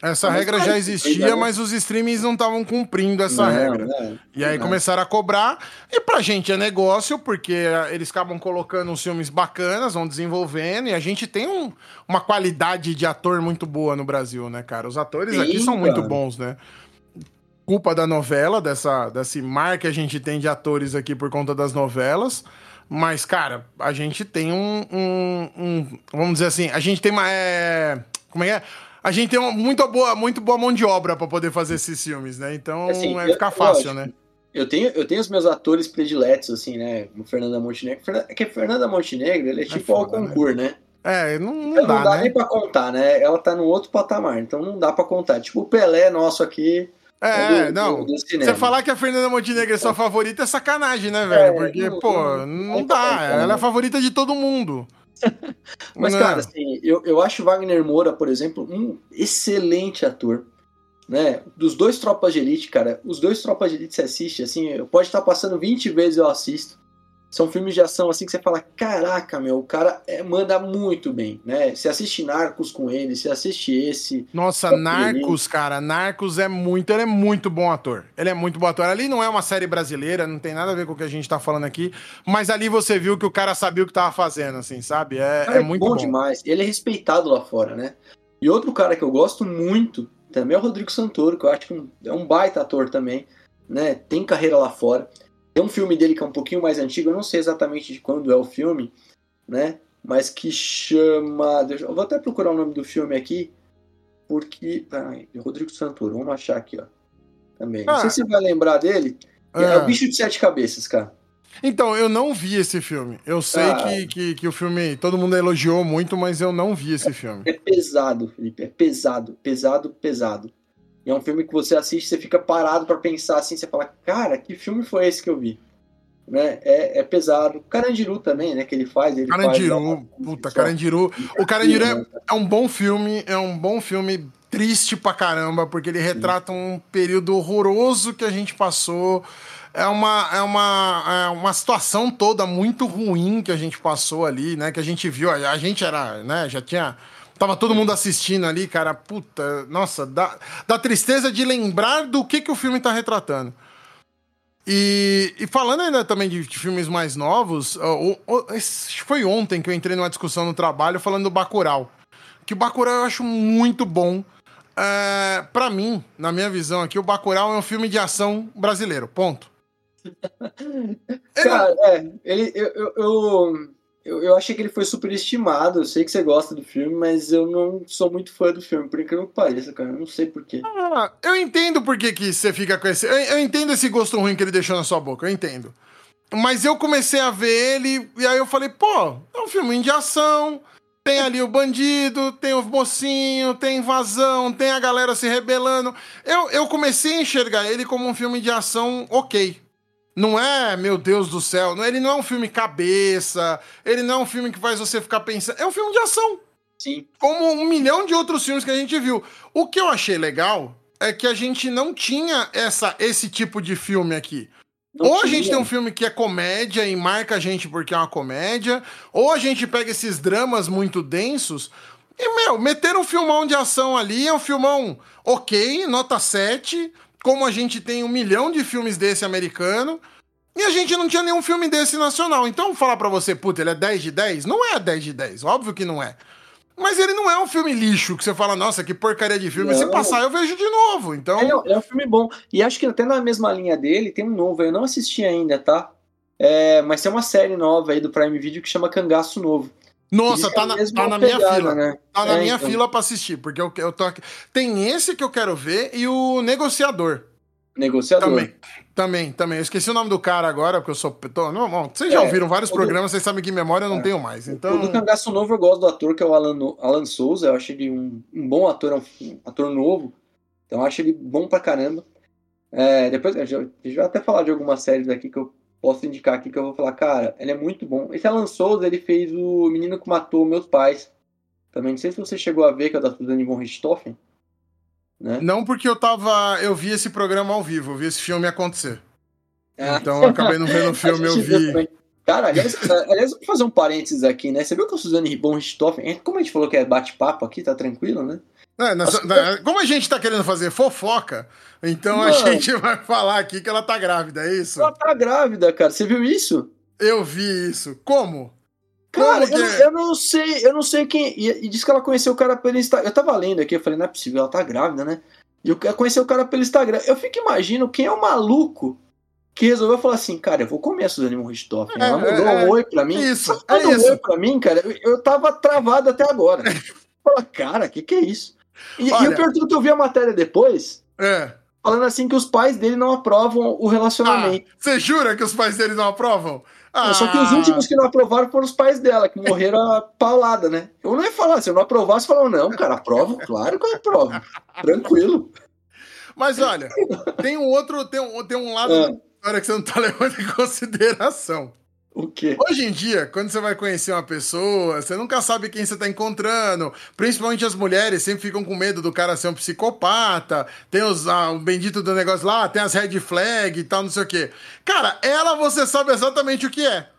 Essa regra já existia, né? mas os streamings não estavam cumprindo essa não, regra. Não, e aí não. começaram a cobrar. E pra gente é negócio, porque eles acabam colocando uns filmes bacanas, vão desenvolvendo, e a gente tem um, uma qualidade de ator muito boa no Brasil, né, cara? Os atores Sim, aqui são cara. muito bons, né? Culpa da novela, dessa, desse mar que a gente tem de atores aqui por conta das novelas. Mas, cara, a gente tem um. um, um vamos dizer assim, a gente tem uma. É, como é que é? A gente tem uma muito boa, muito boa mão de obra para poder fazer esses filmes, né? Então assim, vai ficar fácil, eu, né? Eu tenho, eu tenho os meus atores prediletos, assim, né? O Fernanda Montenegro. É que a Fernanda Montenegro, ele é, é tipo é foda, o concurso, né? né? É, não, não, não dá, dá né? nem pra contar, né? Ela tá no outro patamar, então não dá pra contar. Tipo, o Pelé nosso aqui, é, do, não. Do, Você falar que a Fernanda Montenegro é sua favorita é sacanagem, né, velho? É, Porque, não, pô, não, dá. Ela é a favorita de todo mundo. *laughs* Mas, não. cara, assim, eu, eu acho Wagner Moura, por exemplo, um excelente ator. Né? Dos dois Tropas de Elite, cara, os dois Tropas de Elite você assiste, assim, pode estar passando 20 vezes eu assisto são filmes de ação assim que você fala, caraca, meu, o cara é, manda muito bem, né? Você assiste Narcos com ele, você assiste esse. Nossa, Narcos, cara, Narcos é muito, ele é muito bom ator. Ele é muito bom ator. Ali não é uma série brasileira, não tem nada a ver com o que a gente tá falando aqui, mas ali você viu que o cara sabia o que tava fazendo, assim, sabe? É, é, é muito bom, bom demais. Ele é respeitado lá fora, né? E outro cara que eu gosto muito também é o Rodrigo Santoro, que eu acho que é um baita ator também, né? Tem carreira lá fora. Tem um filme dele que é um pouquinho mais antigo, eu não sei exatamente de quando é o filme, né? Mas que chama. Deixa, eu vou até procurar o nome do filme aqui, porque. Ai, Rodrigo Santoro, vamos achar aqui, ó. Também. Ah. Não sei se você vai lembrar dele. É, é o Bicho de Sete Cabeças, cara. Então, eu não vi esse filme. Eu sei ah, que, que, que, o filme. Todo mundo elogiou muito, mas eu não vi esse filme. É pesado, Felipe. É pesado, pesado, pesado. E é um filme que você assiste, você fica parado para pensar assim, você fala, cara, que filme foi esse que eu vi? Né? É, é pesado. Carandiru também, né? Que ele faz. Ele Carandiru, faz, puta, Carandiru. O Carandiru é, é um bom filme, é um bom filme triste pra caramba, porque ele retrata um período horroroso que a gente passou. É uma, é, uma, é uma situação toda muito ruim que a gente passou ali, né? Que a gente viu. A gente era, né? Já tinha Tava todo mundo assistindo ali, cara. Puta, nossa, dá, dá tristeza de lembrar do que, que o filme tá retratando. E, e falando ainda também de, de filmes mais novos, uh, uh, foi ontem que eu entrei numa discussão no trabalho falando do Bacurau. Que o Bacurau eu acho muito bom. Uh, para mim, na minha visão aqui, o Bacurau é um filme de ação brasileiro, ponto. *laughs* Cara, é, ele, eu, eu, eu eu, eu achei que ele foi superestimado. Eu sei que você gosta do filme, mas eu não sou muito fã do filme, por incrível que pareça, cara. Eu não sei porquê. Ah, eu entendo por que, você fica com esse. Eu, eu, entendo esse gosto ruim que ele deixou na sua boca, eu entendo. Mas eu comecei a ver ele, e aí eu falei, pô, é um filme de ação. Tem ali o bandido, tem o mocinho, tem invasão, tem a galera se rebelando. Eu, eu comecei a enxergar ele como um filme de ação ok. Não é, meu Deus do céu, ele não é um filme cabeça, ele não é um filme que faz você ficar pensando. É um filme de ação. Sim. Como um milhão de outros filmes que a gente viu. O que eu achei legal é que a gente não tinha essa, esse tipo de filme aqui. Não ou a gente tem um filme que é comédia e marca a gente porque é uma comédia, ou a gente pega esses dramas muito densos e, meu, meter um filmão de ação ali é um filmão ok, nota 7, como a gente tem um milhão de filmes desse americano, e a gente não tinha nenhum filme desse nacional. Então, falar para você, puta, ele é 10 de 10? Não é 10 de 10, óbvio que não é. Mas ele não é um filme lixo que você fala, nossa, que porcaria de filme. Não. Se passar, eu vejo de novo. Então. É, é, um filme bom. E acho que até na mesma linha dele tem um novo. Eu não assisti ainda, tá? É, mas tem uma série nova aí do Prime Video que chama Cangaço Novo. Nossa, tá, é na, tá na minha pegada, fila. Né? Tá na é, minha então. fila pra assistir, porque eu, eu tô aqui. Tem esse que eu quero ver e o Negociador. Negociador. Também, também, também. Eu esqueci o nome do cara agora, porque eu sou. Tô, não, vocês já é, ouviram vários programas, vocês sabem que memória eu não é. tenho mais. Então... O do Cangaço Novo eu gosto do ator, que é o Alan, Alan Souza. Eu acho ele um, um bom ator, um ator novo. Então eu acho ele bom pra caramba. É, depois, já, eu já até falar de algumas séries aqui que eu posso indicar aqui, que eu vou falar, cara, ele é muito bom. Esse Alan Souza, ele fez o Menino que Matou Meus Pais. Também, não sei se você chegou a ver, que é da Suzanne von Richthofen. Né? Não porque eu tava. Eu vi esse programa ao vivo, eu vi esse filme acontecer. Ah. Então eu acabei não vendo o *laughs* filme, eu vi. Cara, aliás, *laughs* aliás, vou fazer um parênteses aqui, né? Você viu que a Suzane Ribon Richthofen, como a gente falou que é bate-papo aqui, tá tranquilo, né? É, nessa, na, como a gente tá querendo fazer fofoca, então Mano, a gente *laughs* vai falar aqui que ela tá grávida, é isso? Ela tá grávida, cara. Você viu isso? Eu vi isso. Como? Cara, eu, eu, não sei, eu não sei quem. E, e disse que ela conheceu o cara pelo Instagram. Eu tava lendo aqui, eu falei, não é possível, ela tá grávida, né? E eu conheceu o cara pelo Instagram. Eu fico imaginando quem é o maluco que resolveu falar assim, cara, eu vou comer a Suzane von Richthofen. É, ela mandou é, um oi pra mim. Isso, é isso. um oi pra mim, cara, eu, tava travado até agora. *laughs* Fala, cara, o que que é isso? E, Olha, e eu pergunto que eu vi a matéria depois. É falando assim que os pais dele não aprovam o relacionamento. Ah, você jura que os pais dele não aprovam? Ah. Só que os últimos que não aprovaram foram os pais dela, que morreram a paulada, né? Eu não ia falar, se eu não aprovasse, falaram, não, cara, aprovo, claro que eu aprovo. Tranquilo. Mas olha, tem um outro, tem um, tem um lado ah. História que você não tá *laughs* levando em consideração. O quê? Hoje em dia, quando você vai conhecer uma pessoa, você nunca sabe quem você tá encontrando. Principalmente as mulheres sempre ficam com medo do cara ser um psicopata. Tem os, ah, o bendito do negócio lá, tem as red flag e tal, não sei o quê. Cara, ela você sabe exatamente o que é.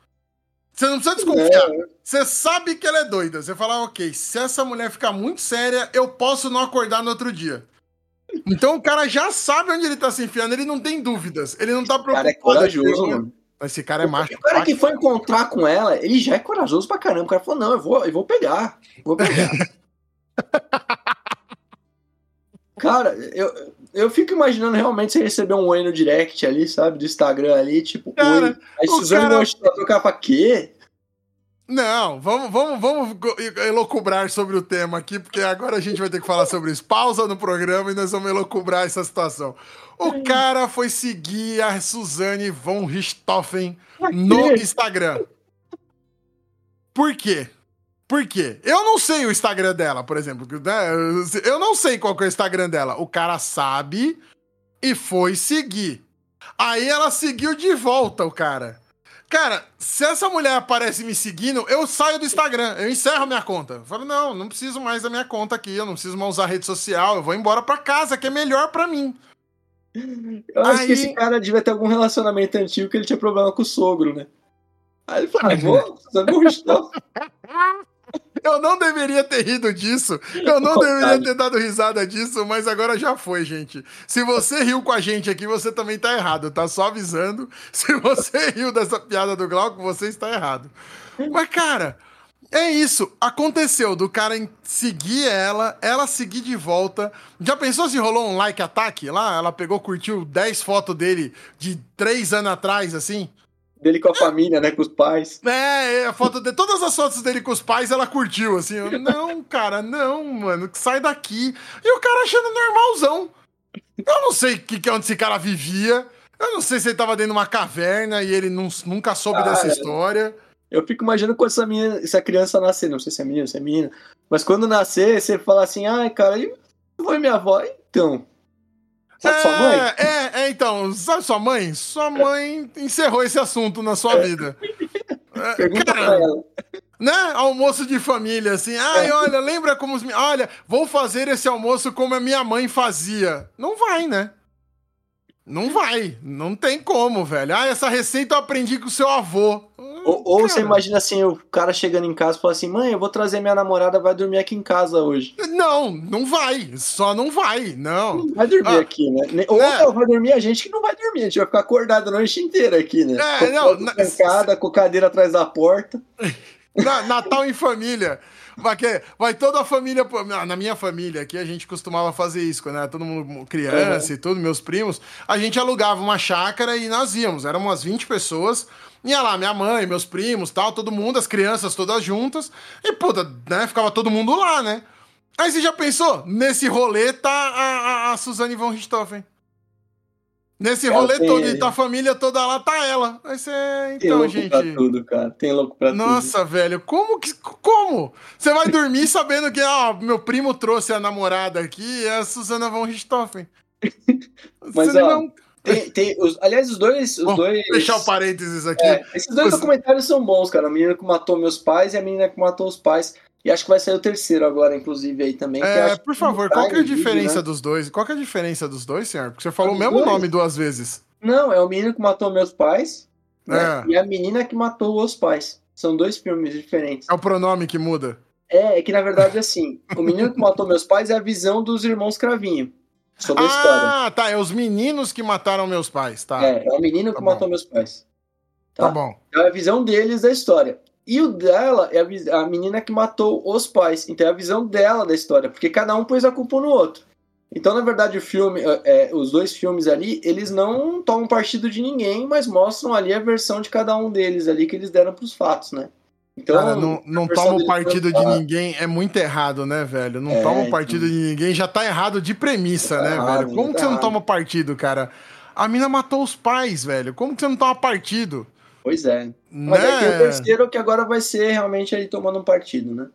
Você não precisa desconfiar. É. Você sabe que ela é doida. Você fala, ok, se essa mulher ficar muito séria, eu posso não acordar no outro dia. Então o cara já sabe onde ele tá se enfiando, ele não tem dúvidas. Ele não tá preocupado. O cara é corajoso, mano. Esse cara é macho. O cara que foi encontrar com ela, ele já é corajoso pra caramba. O cara falou: não, eu vou, eu vou pegar. Vou pegar. *laughs* cara, eu, eu fico imaginando realmente você receber um oi no direct ali, sabe? Do Instagram ali, tipo, cara, oi. Aí Suzane cara... não trocar pra quê? Não, vamos, vamos, vamos elocubrar sobre o tema aqui, porque agora a gente vai ter que falar sobre isso. Pausa no programa e nós vamos elocubrar essa situação. O cara foi seguir a Suzane von Richthofen no Instagram. Por quê? Por quê? Eu não sei o Instagram dela, por exemplo. Né? Eu não sei qual é o Instagram dela. O cara sabe e foi seguir. Aí ela seguiu de volta o cara. Cara, se essa mulher aparece me seguindo, eu saio do Instagram, eu encerro minha conta. Eu falo, não, não preciso mais da minha conta aqui, eu não preciso mais usar rede social, eu vou embora pra casa, que é melhor para mim. Eu acho Aí... que esse cara devia ter algum relacionamento antigo que ele tinha problema com o sogro, né? Aí ele falou, ah, vou, você não *laughs* Eu não deveria ter rido disso. Eu não deveria ter dado risada disso, mas agora já foi, gente. Se você riu com a gente aqui, você também tá errado, tá? Só avisando. *laughs* Se você riu dessa piada do Glauco, você está errado. Mas, cara, é isso. Aconteceu do cara seguir ela, ela seguir de volta. Já pensou se rolou um like ataque lá? Ela pegou, curtiu 10 fotos dele de 3 anos atrás, assim? Dele com a família, né? Com os pais. É, é, a foto de todas as fotos dele com os pais ela curtiu, assim. Eu, não, cara, não, mano, sai daqui. E o cara achando normalzão. Eu não sei que, que onde esse cara vivia. Eu não sei se ele tava dentro de uma caverna e ele não, nunca soube ah, dessa história. Eu fico imaginando quando essa, minha, essa criança nascer, não sei se é menino, se é menina, mas quando nascer, você fala assim, ai, cara, e foi minha avó? Então, Sabe é, sua mãe? É, é, então, sabe sua mãe? Sua mãe encerrou esse assunto na sua vida. É, Pergunta cara, pra ela. Né? Almoço de família, assim. Ai, é. olha, lembra como os. Olha, vou fazer esse almoço como a minha mãe fazia. Não vai, né? Não vai, não tem como, velho. Ah, essa receita eu aprendi com o seu avô. Ou, ou você imagina assim, o cara chegando em casa e fala assim, mãe, eu vou trazer minha namorada, vai dormir aqui em casa hoje. Não, não vai, só não vai, não. Não vai dormir ah, aqui, né? Ou é. vai dormir a gente que não vai dormir, a gente vai ficar acordado a noite inteira aqui, né? É, não. Na... Pancada, com cadeira atrás da porta. *laughs* Na, Natal em família. Vai, vai toda a família. Na minha família aqui, a gente costumava fazer isso, né? Todo mundo criança uhum. e tudo, meus primos. A gente alugava uma chácara e nós íamos. Eram umas 20 pessoas. Ia lá, minha mãe, meus primos, tal, todo mundo, as crianças todas juntas. E, puta, né? Ficava todo mundo lá, né? Aí você já pensou? Nesse rolê tá a, a, a Suzane von Richthofen. Nesse rolê tem... todo, e tá a família toda lá, tá ela. Vai ser, então, tem louco gente. Pra tudo, cara. Tem louco pra Nossa, tudo. velho, como que. Como? Você vai dormir sabendo que, ó, meu primo trouxe a namorada aqui, é a Susana von Richthofen. *laughs* Mas, Você ó, não... tem, tem os, aliás, os dois. Os Bom, dois fechar o parênteses aqui. É, esses dois os... documentários são bons, cara. A menina que matou meus pais e a menina que matou os pais. E acho que vai sair o terceiro agora, inclusive, aí também. É, por favor, qual que é a diferença né? dos dois? Qual que é a diferença dos dois, senhor? Porque você falou o mesmo dois? nome duas vezes. Não, é o menino que matou meus pais né? é. e a menina que matou os pais. São dois filmes diferentes. É o pronome que muda? É, é que na verdade, assim, o menino que matou meus pais é a visão dos irmãos Cravinho. Sobre ah, a história. Ah, tá. É os meninos que mataram meus pais, tá? É, é o menino tá que bom. matou meus pais. Tá? tá bom. É a visão deles da história. E o dela é a, a, menina que matou os pais. Então é a visão dela da história, porque cada um pôs a culpa no outro. Então, na verdade, o filme, é, é, os dois filmes ali, eles não tomam partido de ninguém, mas mostram ali a versão de cada um deles ali que eles deram para os fatos, né? Então, Cara, não, não toma partido de ninguém, é muito errado, né, velho? Não é, toma partido então... de ninguém, já tá errado de premissa, tá né, errado, velho? Como tá que você errado. não toma partido, cara? A mina matou os pais, velho. Como que você não toma partido? Pois é. Mas né? aqui é o terceiro que agora vai ser realmente ele tomando um partido, né?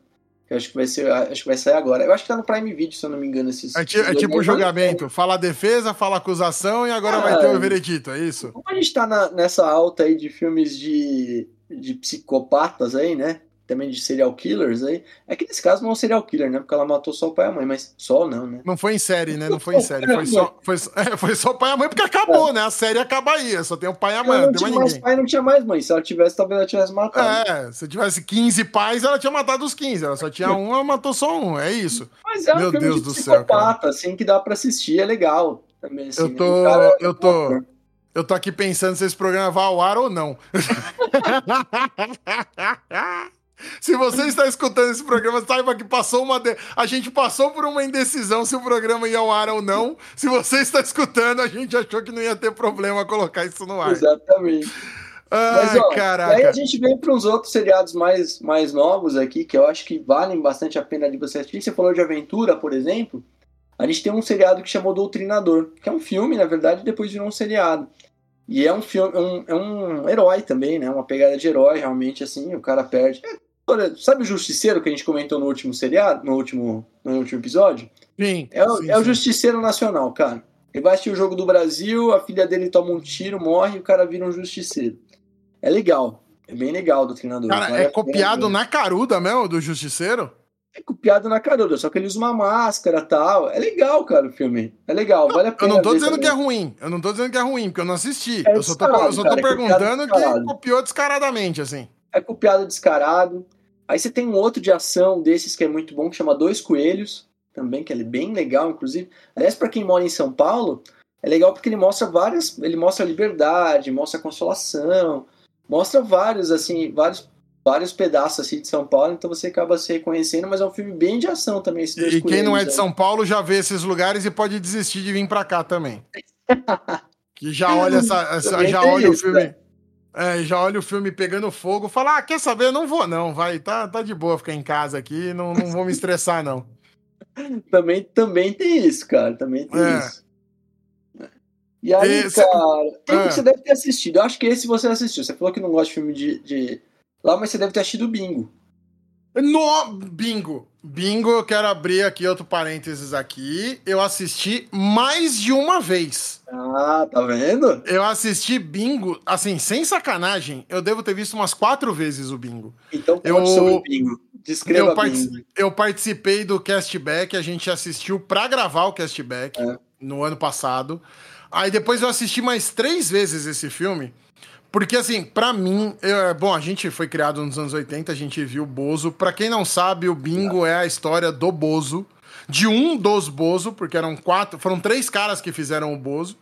Eu acho que vai ser, acho que vai sair agora. Eu acho que tá no Prime Video, se eu não me engano, esses. É, é tipo o julgamento, fala a defesa, fala a acusação e agora ah, vai ter o veredito, é isso? Como a gente tá na, nessa alta aí de filmes de, de psicopatas aí, né? também de serial killers aí. É que nesse caso não é um serial killer, né? Porque ela matou só o pai e a mãe, mas só não, né? Não foi em série, né? Não foi em série. Foi só, foi, é, foi só o pai e a mãe, porque acabou, é. né? A série acaba aí. Só tem o pai e a mãe. Não, não tinha mais pai, não tinha mais mãe. Se ela tivesse, talvez ela tivesse matado. É, se tivesse 15 pais, ela tinha matado os 15. Ela só tinha um, ela matou só um. É isso. Mas é um Meu Deus de do céu. Cara. assim, que dá pra assistir, é legal. Também, assim, eu tô. Cara, eu tô. Eu tô aqui pensando se esse programa vai ao ar ou não. *laughs* Se você está escutando esse programa, saiba que passou uma. De... A gente passou por uma indecisão se o programa ia ao ar ou não. Se você está escutando, a gente achou que não ia ter problema colocar isso no ar. Exatamente. Ai, Mas, ó, caraca. Aí a gente vem para uns outros seriados mais, mais novos aqui, que eu acho que valem bastante a pena de você assistir. Você falou de aventura, por exemplo. A gente tem um seriado que chamou Doutrinador, que é um filme, na verdade, depois virou um seriado. E é um filme, é um, é um herói também, né? Uma pegada de herói, realmente, assim, o cara perde. É sabe o Justiceiro que a gente comentou no último seriado, no último, no último episódio? Sim. É, sim, é sim. o Justiceiro Nacional, cara. Ele vai assistir o jogo do Brasil, a filha dele toma um tiro, morre e o cara vira um Justiceiro. É legal. É bem legal do treinador. Cara, é copiado na caruda mesmo, do Justiceiro? É copiado na caruda, só que ele usa uma máscara tal. É legal, cara, o filme. É legal, não, vale a pena. Eu não tô dizendo também. que é ruim. Eu não tô dizendo que é ruim, porque eu não assisti. É eu só tô, eu só tô cara, é perguntando é que copiou descaradamente, assim. É copiado descarado. Aí você tem um outro de ação desses que é muito bom, que chama Dois Coelhos, também, que é bem legal, inclusive. Aliás, para quem mora em São Paulo, é legal porque ele mostra várias. Ele mostra liberdade, mostra consolação, mostra vários, assim, vários vários pedaços assim de São Paulo, então você acaba se reconhecendo, mas é um filme bem de ação também. e quem não é de São Paulo já vê esses lugares e pode desistir de vir para cá também. *laughs* que já olha essa, essa já olha isso, o filme. Né? É, já olha o filme pegando fogo, fala: Ah, quer saber? Não vou, não. Vai, tá, tá de boa ficar em casa aqui, não, não vou me estressar, não. *laughs* também, também tem isso, cara. Também tem é. isso. E aí, cara, tem é. você deve ter assistido. Eu acho que esse você assistiu. Você falou que não gosta de filme de, de... lá, mas você deve ter assistido Bingo. No Bingo. Bingo, eu quero abrir aqui outro parênteses aqui. Eu assisti mais de uma vez. Ah, tá vendo? Eu assisti Bingo, assim, sem sacanagem, eu devo ter visto umas quatro vezes o Bingo. Então eu, sobre o Bingo. Descreva eu, Bingo. eu participei do Castback, a gente assistiu para gravar o Castback é. no ano passado. Aí depois eu assisti mais três vezes esse filme. Porque, assim, para mim, eu, bom, a gente foi criado nos anos 80, a gente viu o Bozo. Pra quem não sabe, o Bingo é a história do Bozo. De um dos Bozo, porque eram quatro, foram três caras que fizeram o Bozo.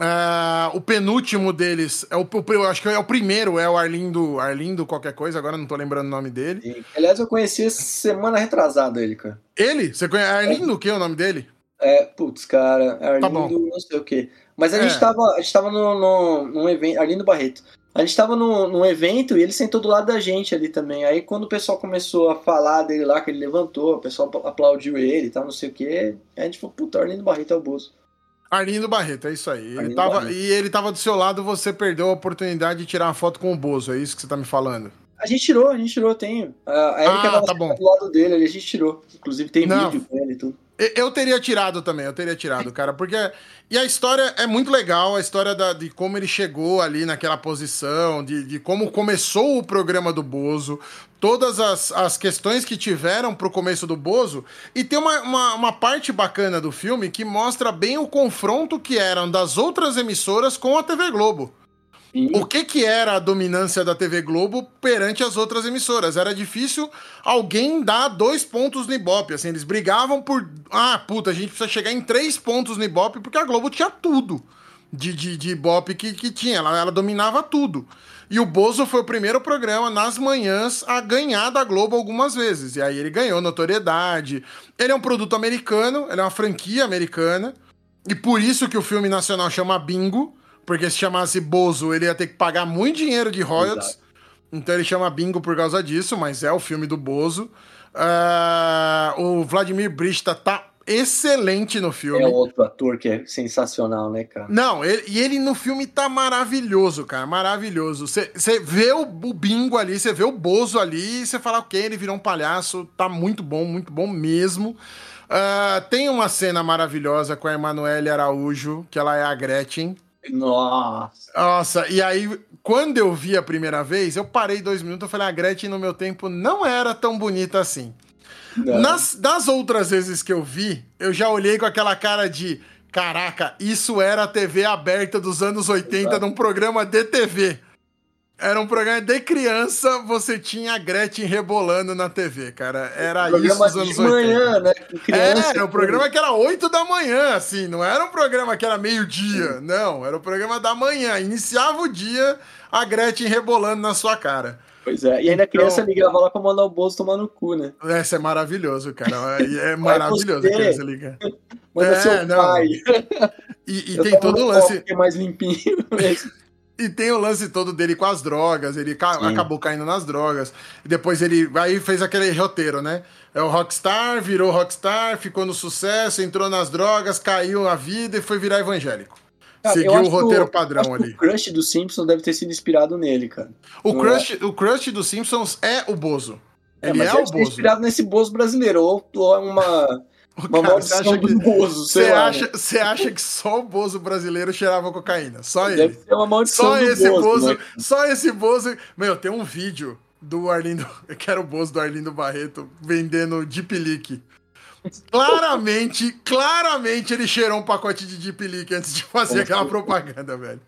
Uh, o penúltimo deles, é o, o, acho que é o primeiro, é o Arlindo, Arlindo qualquer coisa, agora não tô lembrando o nome dele. E, aliás, eu conheci semana retrasada ele, cara. Ele? Você conhece Arlindo, é. o que é o nome dele? É, putz, cara, Arlindo tá não sei o que. Mas a é. gente tava, a gente tava no, no, num evento, Arlindo Barreto. A gente tava no, num evento e ele sentou do lado da gente ali também. Aí quando o pessoal começou a falar dele lá, que ele levantou, o pessoal aplaudiu ele e tal, não sei o que. A gente falou, puta, Arlindo Barreto é o Bozo. Arlindo Barreto, é isso aí. Ele tava, e ele tava do seu lado, você perdeu a oportunidade de tirar uma foto com o Bozo, é isso que você tá me falando? A gente tirou, a gente tirou, tenho. A Erika ah, tá bom. do lado dele, a gente tirou. Inclusive tem Não. vídeo com ele e tudo. Eu teria tirado também, eu teria tirado, cara, porque. E a história é muito legal, a história da, de como ele chegou ali naquela posição, de, de como começou o programa do Bozo, todas as, as questões que tiveram pro começo do Bozo. E tem uma, uma, uma parte bacana do filme que mostra bem o confronto que eram das outras emissoras com a TV Globo. O que que era a dominância da TV Globo perante as outras emissoras? Era difícil alguém dar dois pontos no Ibope, assim, eles brigavam por, ah, puta, a gente precisa chegar em três pontos no Ibope, porque a Globo tinha tudo de, de, de Ibope que, que tinha, ela, ela dominava tudo. E o Bozo foi o primeiro programa nas manhãs a ganhar da Globo algumas vezes. E aí ele ganhou notoriedade. Ele é um produto americano, ele é uma franquia americana. E por isso que o filme nacional chama Bingo porque se chamasse Bozo, ele ia ter que pagar muito dinheiro de royalties. Exato. Então ele chama Bingo por causa disso, mas é o filme do Bozo. Uh, o Vladimir Brista tá excelente no filme. É outro ator que é sensacional, né, cara? Não, ele, e ele no filme tá maravilhoso, cara, maravilhoso. Você vê o, o, Bingo ali, você vê o Bozo ali, e você fala, ok, ele virou um palhaço, tá muito bom, muito bom mesmo. Uh, tem uma cena maravilhosa com a Emanuele Araújo, que ela é a Gretchen. Nossa. Nossa, e aí, quando eu vi a primeira vez, eu parei dois minutos e falei, a Gretchen no meu tempo não era tão bonita assim. Nas, das outras vezes que eu vi, eu já olhei com aquela cara de caraca, isso era a TV aberta dos anos 80 Exato. num programa de TV. Era um programa de criança, você tinha a Gretchen rebolando na TV, cara. Era isso nos anos de 80. manhã, né? Criança, é, era um programa que era 8 da manhã, assim. Não era um programa que era meio-dia, não. Era o um programa da manhã. Iniciava o dia, a Gretchen rebolando na sua cara. Pois é, e ainda a criança então, ligava lá pra mandar o bolso tomar no cu, né? Essa é maravilhoso, cara. *laughs* É maravilhoso a criança ligar. Manda é, seu não. pai. E, e tem todo o lance. É mais limpinho *laughs* mesmo. E tem o lance todo dele com as drogas, ele ca Sim. acabou caindo nas drogas. E depois ele aí fez aquele roteiro, né? É o rockstar, virou rockstar, ficou no sucesso, entrou nas drogas, caiu a vida e foi virar evangélico. Cara, Seguiu o roteiro padrão ali. O crush do Simpsons deve ter sido inspirado nele, cara. O crush, é? o crush do Simpsons é o Bozo. É, ele é, é o Bozo. inspirado nesse Bozo brasileiro, ou, ou é uma uma cara, você acha que, Bozo, você acha, você acha que só o Bozo brasileiro cheirava cocaína? Só ele. Deve ser uma maldição só esse Bozo, Bozo né? só esse Bozo. Meu, tem um vídeo do Arlindo, *laughs* que era o Bozo do Arlindo Barreto vendendo Deep Leak. Claramente, claramente ele cheirou um pacote de Deep Leak antes de fazer aquela propaganda, velho.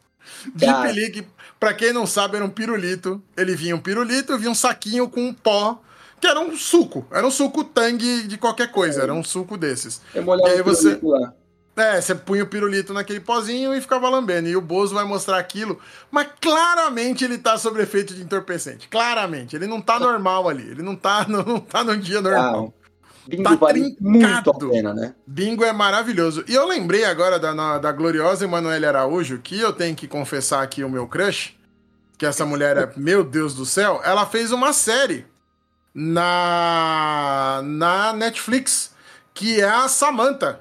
Deep Leak, pra quem não sabe, era um pirulito. Ele vinha um pirulito, vinha um saquinho com um pó que era um suco. Era um suco tangue de qualquer coisa, era um suco desses. Eu e aí você. Lá. É, você punha o pirulito naquele pozinho e ficava lambendo. E o Bozo vai mostrar aquilo, mas claramente ele tá sob efeito de entorpecente. Claramente. Ele não tá normal ali. Ele não tá, *laughs* não, não tá num dia normal. Ah, Bingo tá vale muito a pena, né? Bingo é maravilhoso. E eu lembrei agora da, da gloriosa Emanuele Araújo, que eu tenho que confessar aqui o meu crush, que essa mulher é, meu Deus do céu, ela fez uma série na, na Netflix, que é a Samantha.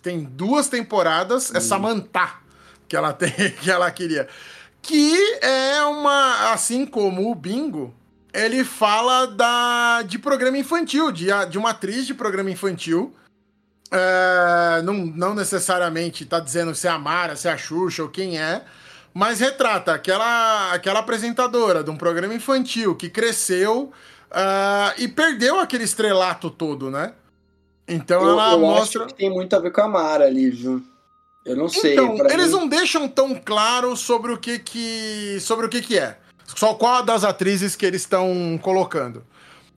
Tem duas temporadas, é hum. Samantha que ela *laughs* tem, que ela queria. Que é uma, assim como o Bingo, ele fala da, de programa infantil, de, de uma atriz de programa infantil. É, não, não necessariamente tá dizendo se é a Mara, se é a Xuxa ou quem é, mas retrata aquela, aquela apresentadora de um programa infantil que cresceu Uh, e perdeu aquele estrelato todo, né? Então eu, ela eu mostra. Acho que tem muito a ver com a Mara ali, viu? Eu não sei. Então, eles mim... não deixam tão claro sobre o que que, sobre o que que é. Só qual das atrizes que eles estão colocando.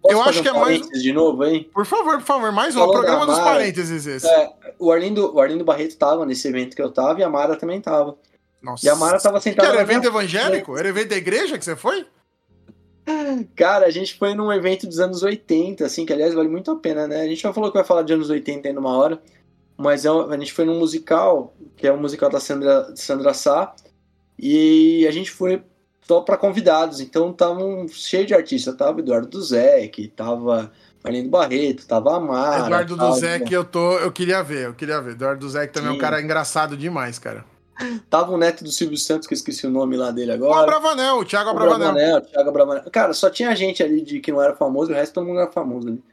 Posso eu acho que é mais. de novo, hein? Por favor, por favor, mais um. programa dos parênteses esse. É, o, Arlindo, o Arlindo Barreto tava nesse evento que eu tava e a Mara também tava. Nossa. E a Mara tava sentada. Que era evento evangélico? Era evento da igreja que você foi? Cara, a gente foi num evento dos anos 80, assim, que aliás vale muito a pena, né? A gente já falou que vai falar de anos 80 aí numa hora, mas é, a gente foi num musical, que é o um musical da Sandra, Sandra Sá, e a gente foi só para convidados, então estavam cheio de artistas, tava Eduardo Duzek, tava Marlene Barreto, tava a Mara. Eduardo. Duzek eu tô, eu queria ver, eu queria ver. Eduardo Duzek também Sim. é um cara engraçado demais, cara. Tava o neto do Silvio Santos, que eu esqueci o nome lá dele agora. O Abravanel, o Thiago Abravanel. Abravanel, Thiago Abravanel. Cara, só tinha gente ali de que não era famoso, o resto todo mundo era famoso ali.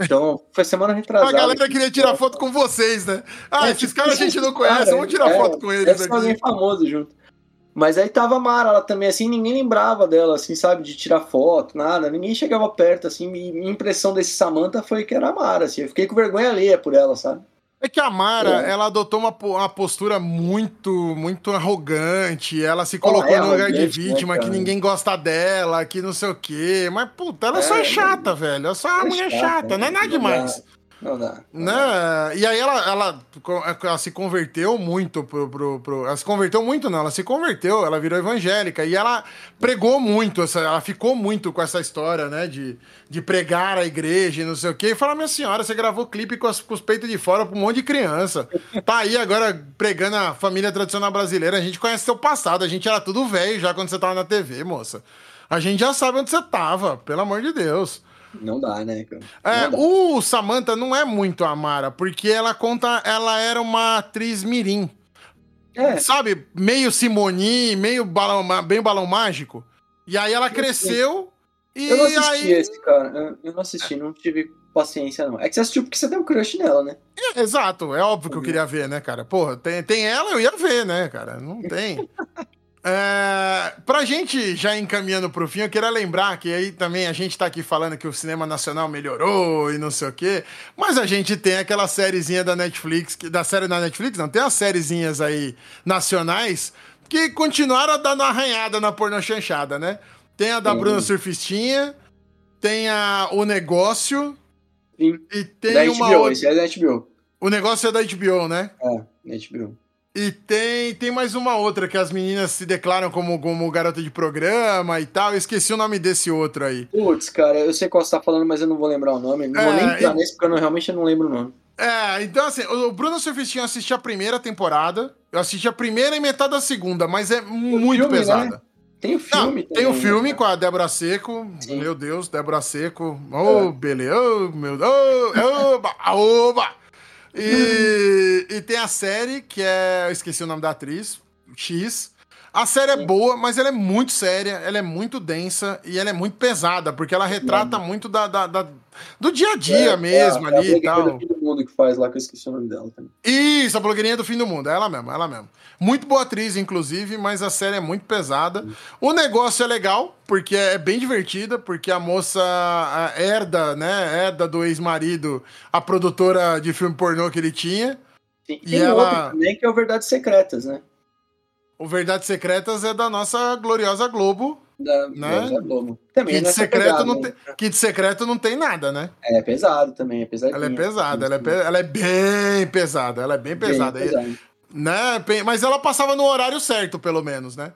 Então, *laughs* foi semana retrasada. A galera queria tirar foto com vocês, né? Ah, é, esses caras a gente não *laughs* conhece, cara, vamos tirar é, foto com eles aqui. alguém famoso junto. Mas aí tava a Mara, ela também, assim, ninguém lembrava dela, assim, sabe, de tirar foto, nada, ninguém chegava perto, assim, minha impressão desse Samantha foi que era a Mara, assim, eu fiquei com vergonha alheia por ela, sabe? É que a Mara, é. ela adotou uma, uma postura muito, muito arrogante. Ela se colocou é no lugar de né, vítima, né, que ninguém gosta dela, que não sei o quê. Mas, puta, ela é, só é chata, velho. Ela só é uma mulher chata, chata, não é nada demais. Não dá. Né? E aí ela, ela, ela, se converteu muito pro, pro, pro, Ela se converteu muito, não. Ela se converteu, ela virou evangélica. E ela pregou muito, essa, ela ficou muito com essa história, né? De, de pregar a igreja e não sei o quê. E fala, minha senhora, você gravou clipe com, as, com os peitos de fora pra um monte de criança. Tá aí agora pregando a família tradicional brasileira. A gente conhece seu passado, a gente era tudo velho já quando você tava na TV, moça. A gente já sabe onde você tava, pelo amor de Deus. Não dá, né, cara? É, dá. O Samantha não é muito a Mara, porque ela conta. Ela era uma atriz mirim. É. Sabe? Meio Simoni, meio balão, bem balão mágico. E aí ela cresceu. E eu não assisti aí... esse, cara. Eu não assisti, não tive paciência, não. É que você assistiu porque você tem um crush nela, né? É, exato, é óbvio que eu queria ver, né, cara? Porra, tem, tem ela, eu ia ver, né, cara? Não tem. *laughs* É, pra gente já encaminhando pro fim, eu queria lembrar que aí também a gente tá aqui falando que o cinema nacional melhorou e não sei o quê, mas a gente tem aquela sériezinha da Netflix, da série da Netflix, não, tem as sériezinhas aí nacionais que continuaram dando arranhada na porno chanchada, né? Tem a da uhum. Bruna Surfistinha, tem a O Negócio Sim. e tem da uma HBO, outra... esse é da HBO. O negócio é da HBO, né? É, da HBO. E tem, tem mais uma outra que as meninas se declaram como, como garota de programa e tal. Eu esqueci o nome desse outro aí. Putz, cara, eu sei qual você tá falando, mas eu não vou lembrar o nome. Não é, vou nem entrar e... nesse porque eu não, realmente não lembro o nome. É, então assim, o Bruno Surfistinho assisti a primeira temporada. Eu assisti a primeira e metade da segunda, mas é muito filme, né? pesada. Né? Tem o filme. Não, tem o filme né? com a Débora Seco. Sim. Meu Deus, Débora Seco. Oh, é. beleza. Oh, meu Deus. Oh, oba, oba. E, e tem a série, que é. Eu esqueci o nome da atriz, X. A série é boa, mas ela é muito séria, ela é muito densa e ela é muito pesada, porque ela retrata muito da, da, da do dia a dia é, mesmo é, ali é e tal. do mundo que faz lá, que eu esqueci o nome dela também. Isso, a blogueirinha do fim do mundo, é ela mesmo, ela mesmo. Muito boa atriz, inclusive, mas a série é muito pesada. O negócio é legal, porque é bem divertida, porque a moça herda, né, herda do ex-marido, a produtora de filme pornô que ele tinha. Sim, e ela também que é o Verdades Secretas, né? O Verdades Secretas é da nossa gloriosa Globo, da né? Também Kit, secreto pegada, não tem, né? kit secreto não tem nada, né? É pesado também, é pesado. Ela é pesada, ela é, pe... ela é bem pesada, ela é bem pesada. Bem né? Mas ela passava no horário certo, pelo menos, né?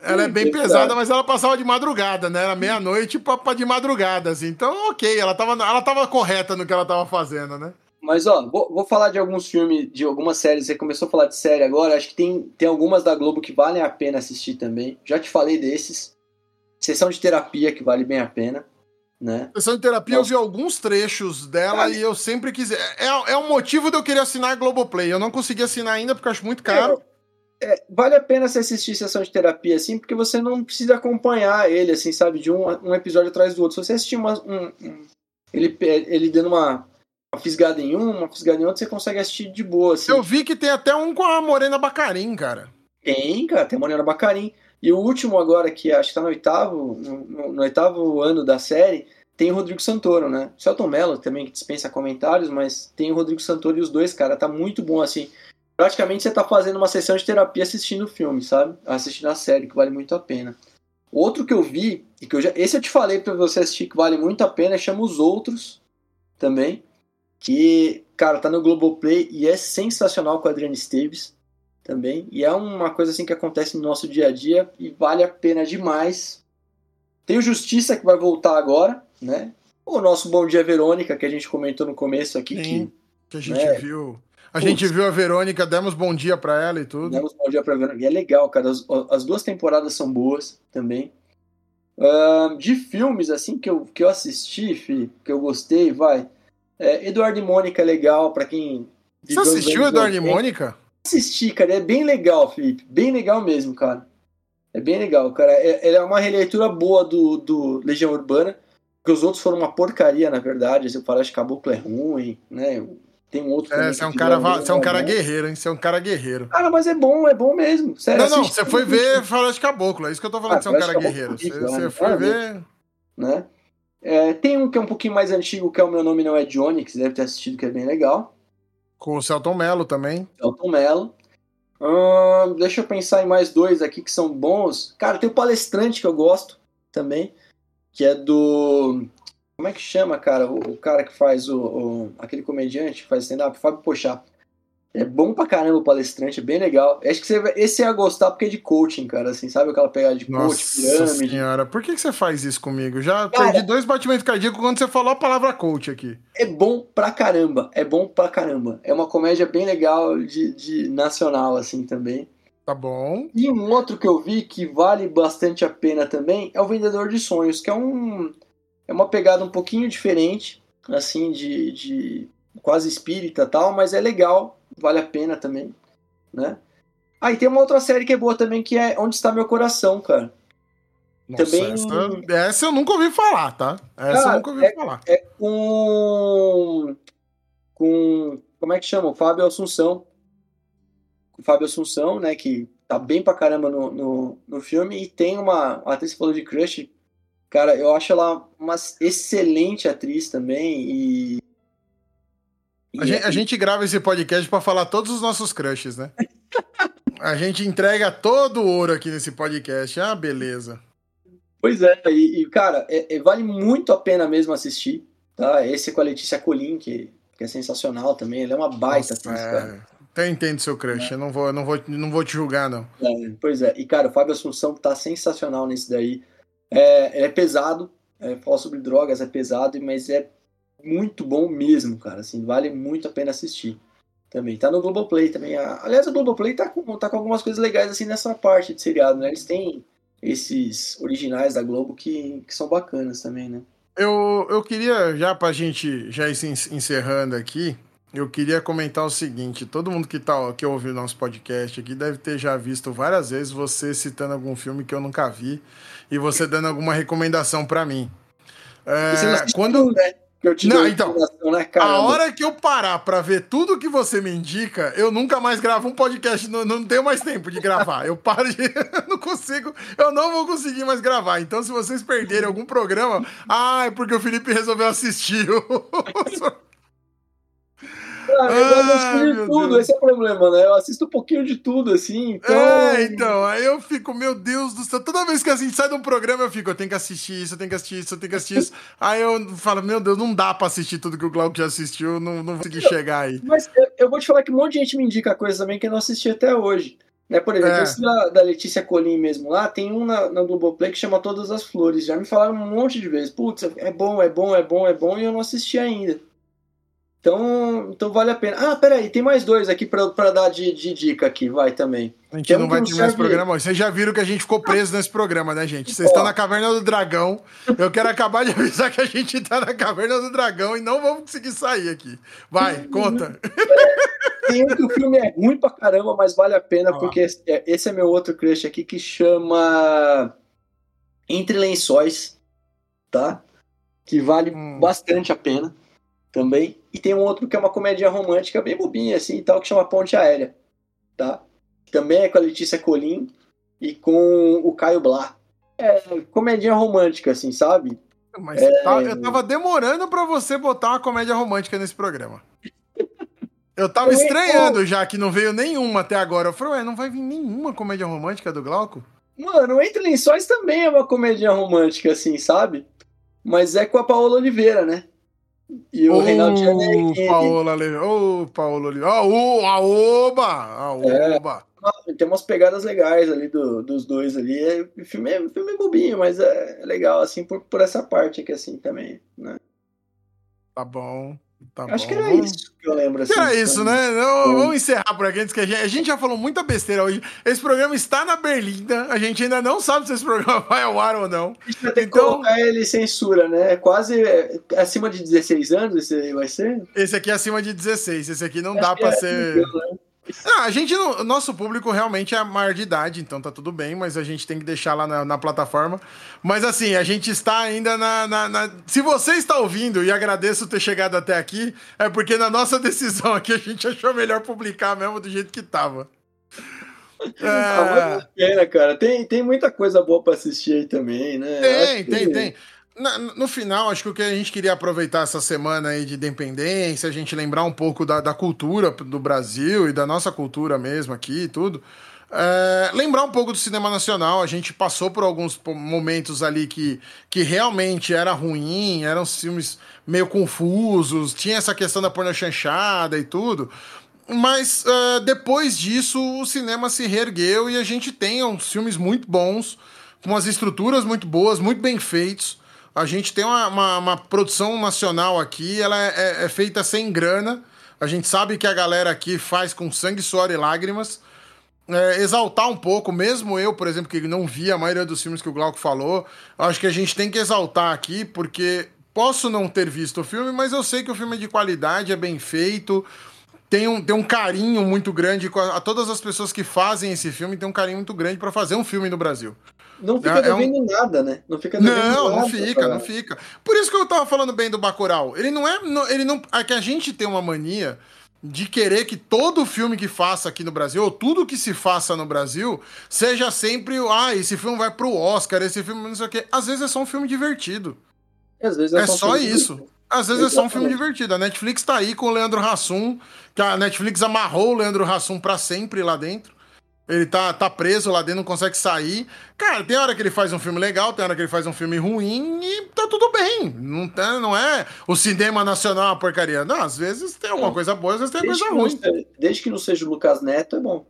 ela é bem *laughs* pesada, mas ela passava de madrugada, né? Era meia-noite pra, de madrugada, assim. Então, ok, ela tava, ela tava correta no que ela tava fazendo, né? Mas, ó, vou, vou, falar de alguns filmes, de algumas séries. Você começou a falar de série agora. Acho que tem, tem algumas da Globo que valem a pena assistir também. Já te falei desses. Sessão de terapia, que vale bem a pena. Né? Sessão de terapia, Nossa. eu vi alguns trechos dela e eu sempre quis. É, é um motivo de eu querer assinar a Globoplay. Eu não consegui assinar ainda porque eu acho muito caro. É, é, vale a pena você assistir sessão de terapia assim, porque você não precisa acompanhar ele, assim, sabe, de um, um episódio atrás do outro. Se você assistir uma, um, um, ele, ele dando uma fisgada em um, uma fisgada em outro, você consegue assistir de boa. Assim. Eu vi que tem até um com a Morena Bacarim, cara. Tem, cara, tem a Morena Bacarim. E o último agora, que acho que tá no oitavo, no, no oitavo ano da série, tem o Rodrigo Santoro, né? O Celton Mello também, que dispensa comentários, mas tem o Rodrigo Santoro e os dois, cara, tá muito bom, assim. praticamente você tá fazendo uma sessão de terapia assistindo o filme, sabe? Assistindo a série, que vale muito a pena. Outro que eu vi, e que eu já. Esse eu te falei para você assistir que vale muito a pena, chama Os Outros também. Que, cara, tá no Globoplay e é sensacional com a Adriana Esteves também. E é uma coisa assim que acontece no nosso dia a dia e vale a pena demais. Tem o Justiça que vai voltar agora, né? O nosso Bom Dia Verônica, que a gente comentou no começo aqui. Sim, que, que a gente né? viu. A Putz, gente viu a Verônica, demos bom dia para ela e tudo. Demos bom dia pra Verônica. E é legal, cara. As, as duas temporadas são boas também. Uh, de filmes, assim, que eu, que eu assisti, Fih, que eu gostei, vai. É, Eduardo e Mônica é legal, para quem. Você assistiu Eduardo e Mônica? Assisti, cara. É bem legal, Felipe. Bem legal mesmo, cara. É bem legal, cara. É, é uma releitura boa do, do Legião Urbana, porque os outros foram uma porcaria, na verdade. Você fala que Caboclo é ruim, né? Tem um outro. É, você é um cara, você é um cara guerreiro, hein? Você é um cara guerreiro. Cara, mas é bom, é bom mesmo. Sério, não, não, você foi ver de Caboclo, é isso que eu tô falando, ah, você é um cara guerreiro. Você, você foi ver. Né? É, tem um que é um pouquinho mais antigo, que é O Meu Nome Não É Johnny, que você deve ter assistido, que é bem legal. Com o Celton Mello também. Celton Mello. Hum, deixa eu pensar em mais dois aqui que são bons. Cara, tem o Palestrante que eu gosto também, que é do. Como é que chama, cara? O, o cara que faz o, o, aquele comediante que faz stand-up, Fábio Pochá. É bom pra caramba o palestrante, é bem legal. Acho que você, esse ia gostar porque é de coaching, cara, assim, sabe aquela pegada de Nossa coach, pirâmide. senhora, por que, que você faz isso comigo? Já cara, perdi dois batimentos cardíacos quando você falou a palavra coach aqui. É bom pra caramba, é bom pra caramba. É uma comédia bem legal de, de nacional, assim, também. Tá bom. E um outro que eu vi que vale bastante a pena também é o Vendedor de Sonhos, que é um é uma pegada um pouquinho diferente, assim, de, de quase espírita tal, mas é legal, vale a pena também, né? Ah, e tem uma outra série que é boa também, que é Onde Está Meu Coração, cara. Nossa, também... Essa, essa, eu nunca ouvi falar, tá? Essa cara, eu nunca ouvi é, falar. É com... com... Como é que chama? O Fábio Assunção. O Fábio Assunção, né, que tá bem pra caramba no, no, no filme, e tem uma, atriz que falou de crush, cara, eu acho ela uma excelente atriz também, e a gente, a gente, grava esse podcast para falar todos os nossos crushes, né? a gente entrega todo o ouro aqui nesse podcast. Ah, beleza. Pois é, e, e cara, é, é, vale muito a pena mesmo assistir, tá? Esse é com a Letícia Colim, que, que é sensacional também. Ela é uma baita Nossa, atriz, é... cara. Eu entendo seu crush, é. eu não vou, não, vou, não vou te julgar, não. É, pois é, e cara, o Fábio Assunção tá sensacional nesse daí. É, é pesado, é, falar sobre drogas é pesado, mas é muito bom mesmo, cara. Assim, vale muito a pena assistir. Também. Tá no Globoplay também. Aliás, o Globoplay tá com, tá com algumas coisas legais assim nessa parte de seriado, né? Eles têm esses originais da Globo que, que são bacanas também, né? Eu, eu queria, já pra gente já ir encerrando aqui, eu queria comentar o seguinte: todo mundo que, tá, que ouve o nosso podcast aqui deve ter já visto várias vezes você citando algum filme que eu nunca vi e você dando alguma recomendação para mim. É, quando, né? Eu te não, então, né, a hora que eu parar para ver tudo que você me indica, eu nunca mais gravo um podcast, não, não tenho mais tempo de gravar. Eu paro de. *laughs* não consigo, eu não vou conseguir mais gravar. Então, se vocês perderem algum programa, ah, é porque o Felipe resolveu assistir. *laughs* Ah, eu assisto de tudo, Deus. esse é o problema, né? Eu assisto um pouquinho de tudo, assim. Então... É, então, aí eu fico, meu Deus do céu. Toda vez que a gente sai de um programa, eu fico, eu tenho que assistir isso, eu tenho que assistir isso, eu tenho que assistir isso. *laughs* aí eu falo, meu Deus, não dá pra assistir tudo que o Glauco já assistiu, não, não vou conseguir chegar aí. Mas eu, eu, vou te falar que um monte de gente me indica coisa também que eu não assisti até hoje. Né, por exemplo, é. esse da, da, Letícia Colim mesmo lá, tem um na, na Globoplay que chama Todas as Flores. Já me falaram um monte de vezes. Putz, é bom, é bom, é bom, é bom, e eu não assisti ainda. Então, então vale a pena. Ah, peraí, tem mais dois aqui para dar de, de, dica aqui, vai também. A gente tem não vai terminar esse programa. Vocês já viram que a gente ficou preso nesse programa, né, gente? Vocês estão na Caverna do Dragão. Eu quero acabar de avisar que a gente está na Caverna do Dragão e não vamos conseguir sair aqui. Vai, conta. Tem um que o filme é ruim pra caramba, mas vale a pena, ah. porque esse é, esse é meu outro crush aqui que chama Entre Lençóis, tá? Que vale hum. bastante a pena também. E tem um outro que é uma comédia romântica bem bobinha assim e tal, que chama Ponte Aérea, tá? Também é com a Letícia Colim e com o Caio Blá. É comédia romântica, assim, sabe? Mas é... tá, eu tava demorando para você botar uma comédia romântica nesse programa. Eu tava eu estranhando já que não veio nenhuma até agora. Eu falei, ué, não vai vir nenhuma comédia romântica do Glauco? Mano, Entre Lençóis também é uma comédia romântica, assim, sabe? Mas é com a Paola Oliveira, né? E o oh, Reinaldo Giannetti. Paola Oliveira. Ô, oh, Paola Oliveira. Oh, a Oba! A Oba! É, tem umas pegadas legais ali do, dos dois ali. É, o, filme é, o filme é bobinho, mas é, é legal, assim, por, por essa parte aqui, assim, também, né? Tá bom. Tá Acho bom. que era isso que eu lembro. Assim, era isso, né? Vamos encerrar por aqui antes que a gente, a gente já falou muita besteira hoje. Esse programa está na Berlinda. A gente ainda não sabe se esse programa *laughs* vai ao ar ou não. A gente vai ter então... que colocar ele censura, né? É quase é, acima de 16 anos esse aí vai ser? Esse aqui é acima de 16. Esse aqui não Acho dá para é ser. Assim, né? Não, a gente, o nosso público realmente é maior de idade, então tá tudo bem, mas a gente tem que deixar lá na, na plataforma. Mas assim, a gente está ainda na, na, na, Se você está ouvindo e agradeço ter chegado até aqui, é porque na nossa *laughs* decisão aqui a gente achou melhor publicar mesmo do jeito que tava. *laughs* É... Ah, a pena, cara. Tem, tem muita coisa boa para assistir aí também, né? Tem, tem, que... tem. Na, no final, acho que o que a gente queria aproveitar essa semana aí de independência, a gente lembrar um pouco da, da cultura do Brasil e da nossa cultura mesmo aqui e tudo. É, lembrar um pouco do cinema nacional, a gente passou por alguns momentos ali que, que realmente era ruim, eram filmes meio confusos, tinha essa questão da porno chanchada e tudo. Mas uh, depois disso, o cinema se reergueu e a gente tem uns filmes muito bons, com umas estruturas muito boas, muito bem feitos a gente tem uma, uma, uma produção nacional aqui, ela é, é, é, feita sem grana. A gente sabe que a galera aqui faz com sangue, suor e lágrimas. É, exaltar um pouco, mesmo eu, por exemplo, que não vi a maioria dos filmes que o Glauco falou, acho que a gente tem que exaltar aqui, porque posso não ter visto o filme, mas eu sei que o filme é de qualidade, é bem feito, tem um, tem um carinho muito grande a, a todas as pessoas que fazem esse filme, tem um carinho muito grande para fazer um filme no Brasil. Não fica é, devendo é um... nada, né? Não fica devendo Não, nada, não fica, cara. não fica. Por isso que eu tava falando bem do Bacurau. Ele não é. Ele não, é que a gente tem uma mania de querer que todo filme que faça aqui no Brasil, ou tudo que se faça no Brasil, seja sempre, ah, esse filme vai pro Oscar, esse filme não sei o quê. Às vezes é só um filme divertido. Às vezes é, é só, só isso. Divertido. Às vezes Exatamente. é só um filme divertido. A Netflix tá aí com o Leandro Hassum, que a Netflix amarrou o Leandro Hassum para sempre lá dentro. Ele tá, tá preso lá dentro, não consegue sair. Cara, tem hora que ele faz um filme legal, tem hora que ele faz um filme ruim e tá tudo bem. Não, tá, não é o cinema nacional uma porcaria. Não, às vezes tem alguma coisa boa, às vezes tem desde coisa ruim. Desde que não seja o Lucas Neto, é bom.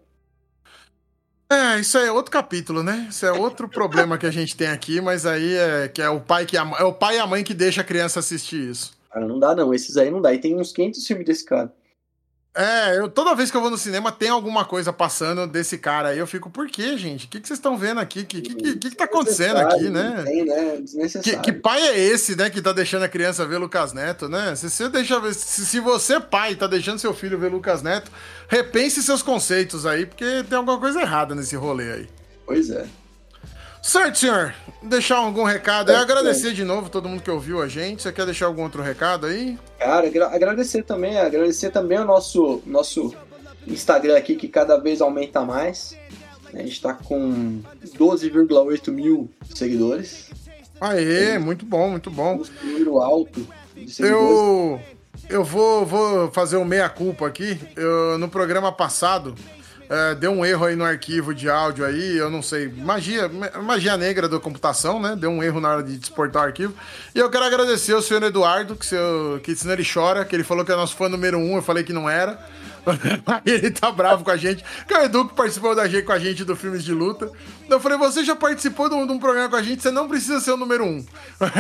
É, isso é outro capítulo, né? Isso é outro problema que a gente tem aqui, mas aí é que é o pai que a, é o pai e a mãe que deixa a criança assistir isso. Cara, não dá não, esses aí não dá. E tem uns 500 filmes desse cara. É, eu, toda vez que eu vou no cinema tem alguma coisa passando desse cara aí. Eu fico, por quê, gente? O que, que vocês estão vendo aqui? O que, que, que, que tá acontecendo aqui, né? Tem, né? Que, que, pai é esse, né, que tá deixando a criança ver Lucas Neto, né? Se você, deixa, se, se você, pai, tá deixando seu filho ver Lucas Neto, repense seus conceitos aí, porque tem alguma coisa errada nesse rolê aí. Pois é. Certo, senhor. Deixar algum recado aí. Agradecer de novo todo mundo que ouviu a gente. Você quer deixar algum outro recado aí? Cara, agradecer também. Agradecer também o nosso, nosso Instagram aqui, que cada vez aumenta mais. A gente tá com 12,8 mil seguidores. Aê, muito bom, muito bom. Um número alto de seguidores. Eu, eu vou, vou fazer um meia-culpa aqui. Eu, no programa passado, é, deu um erro aí no arquivo de áudio aí, eu não sei, magia, magia negra da computação, né? Deu um erro na hora de exportar o arquivo. E eu quero agradecer ao senhor Eduardo, que, seu, que senão ele chora, que ele falou que é nosso fã número um, eu falei que não era. *laughs* ele tá bravo com a gente. Que é o Edu que participou da gente, com a gente do Filmes de Luta. Eu falei, você já participou de um, de um programa com a gente, você não precisa ser o número um.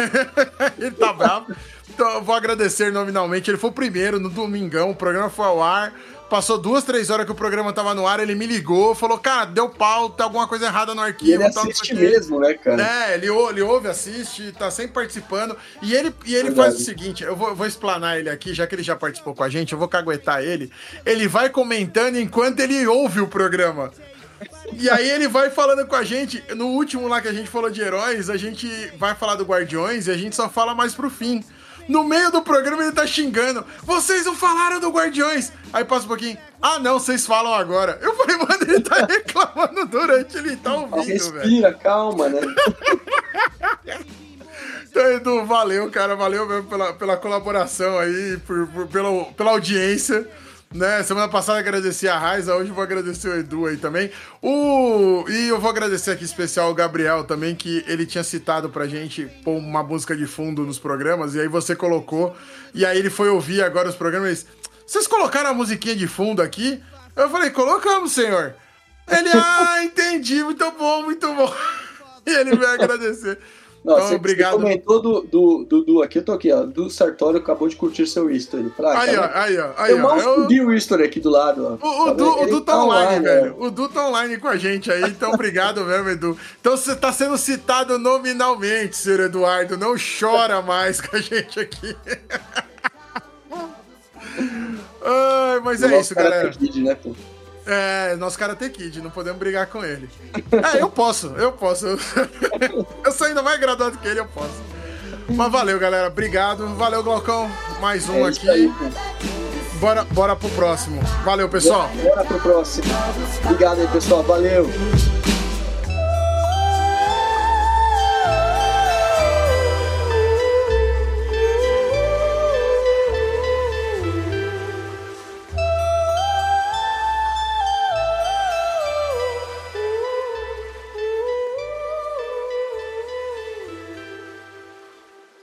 *laughs* ele tá bravo. Então eu vou agradecer nominalmente. Ele foi o primeiro no domingão, o programa foi ao ar. Passou duas, três horas que o programa tava no ar, ele me ligou, falou, cara, deu pau, tá alguma coisa errada no arquivo. E ele assiste mesmo, né, cara? É, ele, ele ouve, assiste, tá sempre participando. E ele, e ele faz o seguinte, eu vou, vou explanar ele aqui, já que ele já participou com a gente, eu vou caguetar ele. Ele vai comentando enquanto ele ouve o programa. E aí ele vai falando com a gente. No último lá que a gente falou de heróis, a gente vai falar do Guardiões e a gente só fala mais pro fim. No meio do programa ele tá xingando. Vocês não falaram do Guardiões. Aí passa um pouquinho. Ah, não, vocês falam agora. Eu falei, *laughs* mano, ele tá reclamando durante ele tá ouvindo, velho. Respira, calma, né? *laughs* Então, Edu, valeu, cara. Valeu mesmo pela, pela colaboração aí, por, por, pela, pela audiência. Né? Semana passada agradeci a Raiza, hoje vou agradecer o Edu aí também. O... E eu vou agradecer aqui especial o Gabriel também, que ele tinha citado pra gente pôr uma música de fundo nos programas, e aí você colocou, e aí ele foi ouvir agora os programas. Vocês colocaram a musiquinha de fundo aqui? Eu falei, colocamos, senhor. Ele, ah, entendi, muito bom, muito bom. *laughs* E ele veio agradecer. Não, então, você, obrigado. Você comentou do, do, do, do, aqui, eu tô aqui, ó. Do Sartório acabou de curtir seu history. Ah, aí, ó, aí, ó. Aí, eu mal explodi o history aqui do lado, ó. O, o, tá, o Du tá, tá online, online, velho. O Du tá online com a gente aí, então *laughs* obrigado mesmo, Edu. Então você tá sendo citado nominalmente, senhor Eduardo. Não chora mais com a gente aqui. *laughs* Ai, mas é isso, galera. Kid, né, pô? É, nosso cara tem Kid, não podemos brigar com ele. É, eu posso, eu posso. *laughs* Eu sou ainda mais graduado que ele, eu posso. Mas valeu, galera. Obrigado. Valeu, Glaucão. Mais um é aqui. Aí, bora, bora pro próximo. Valeu, pessoal. Bora pro próximo. Obrigado aí, pessoal. Valeu.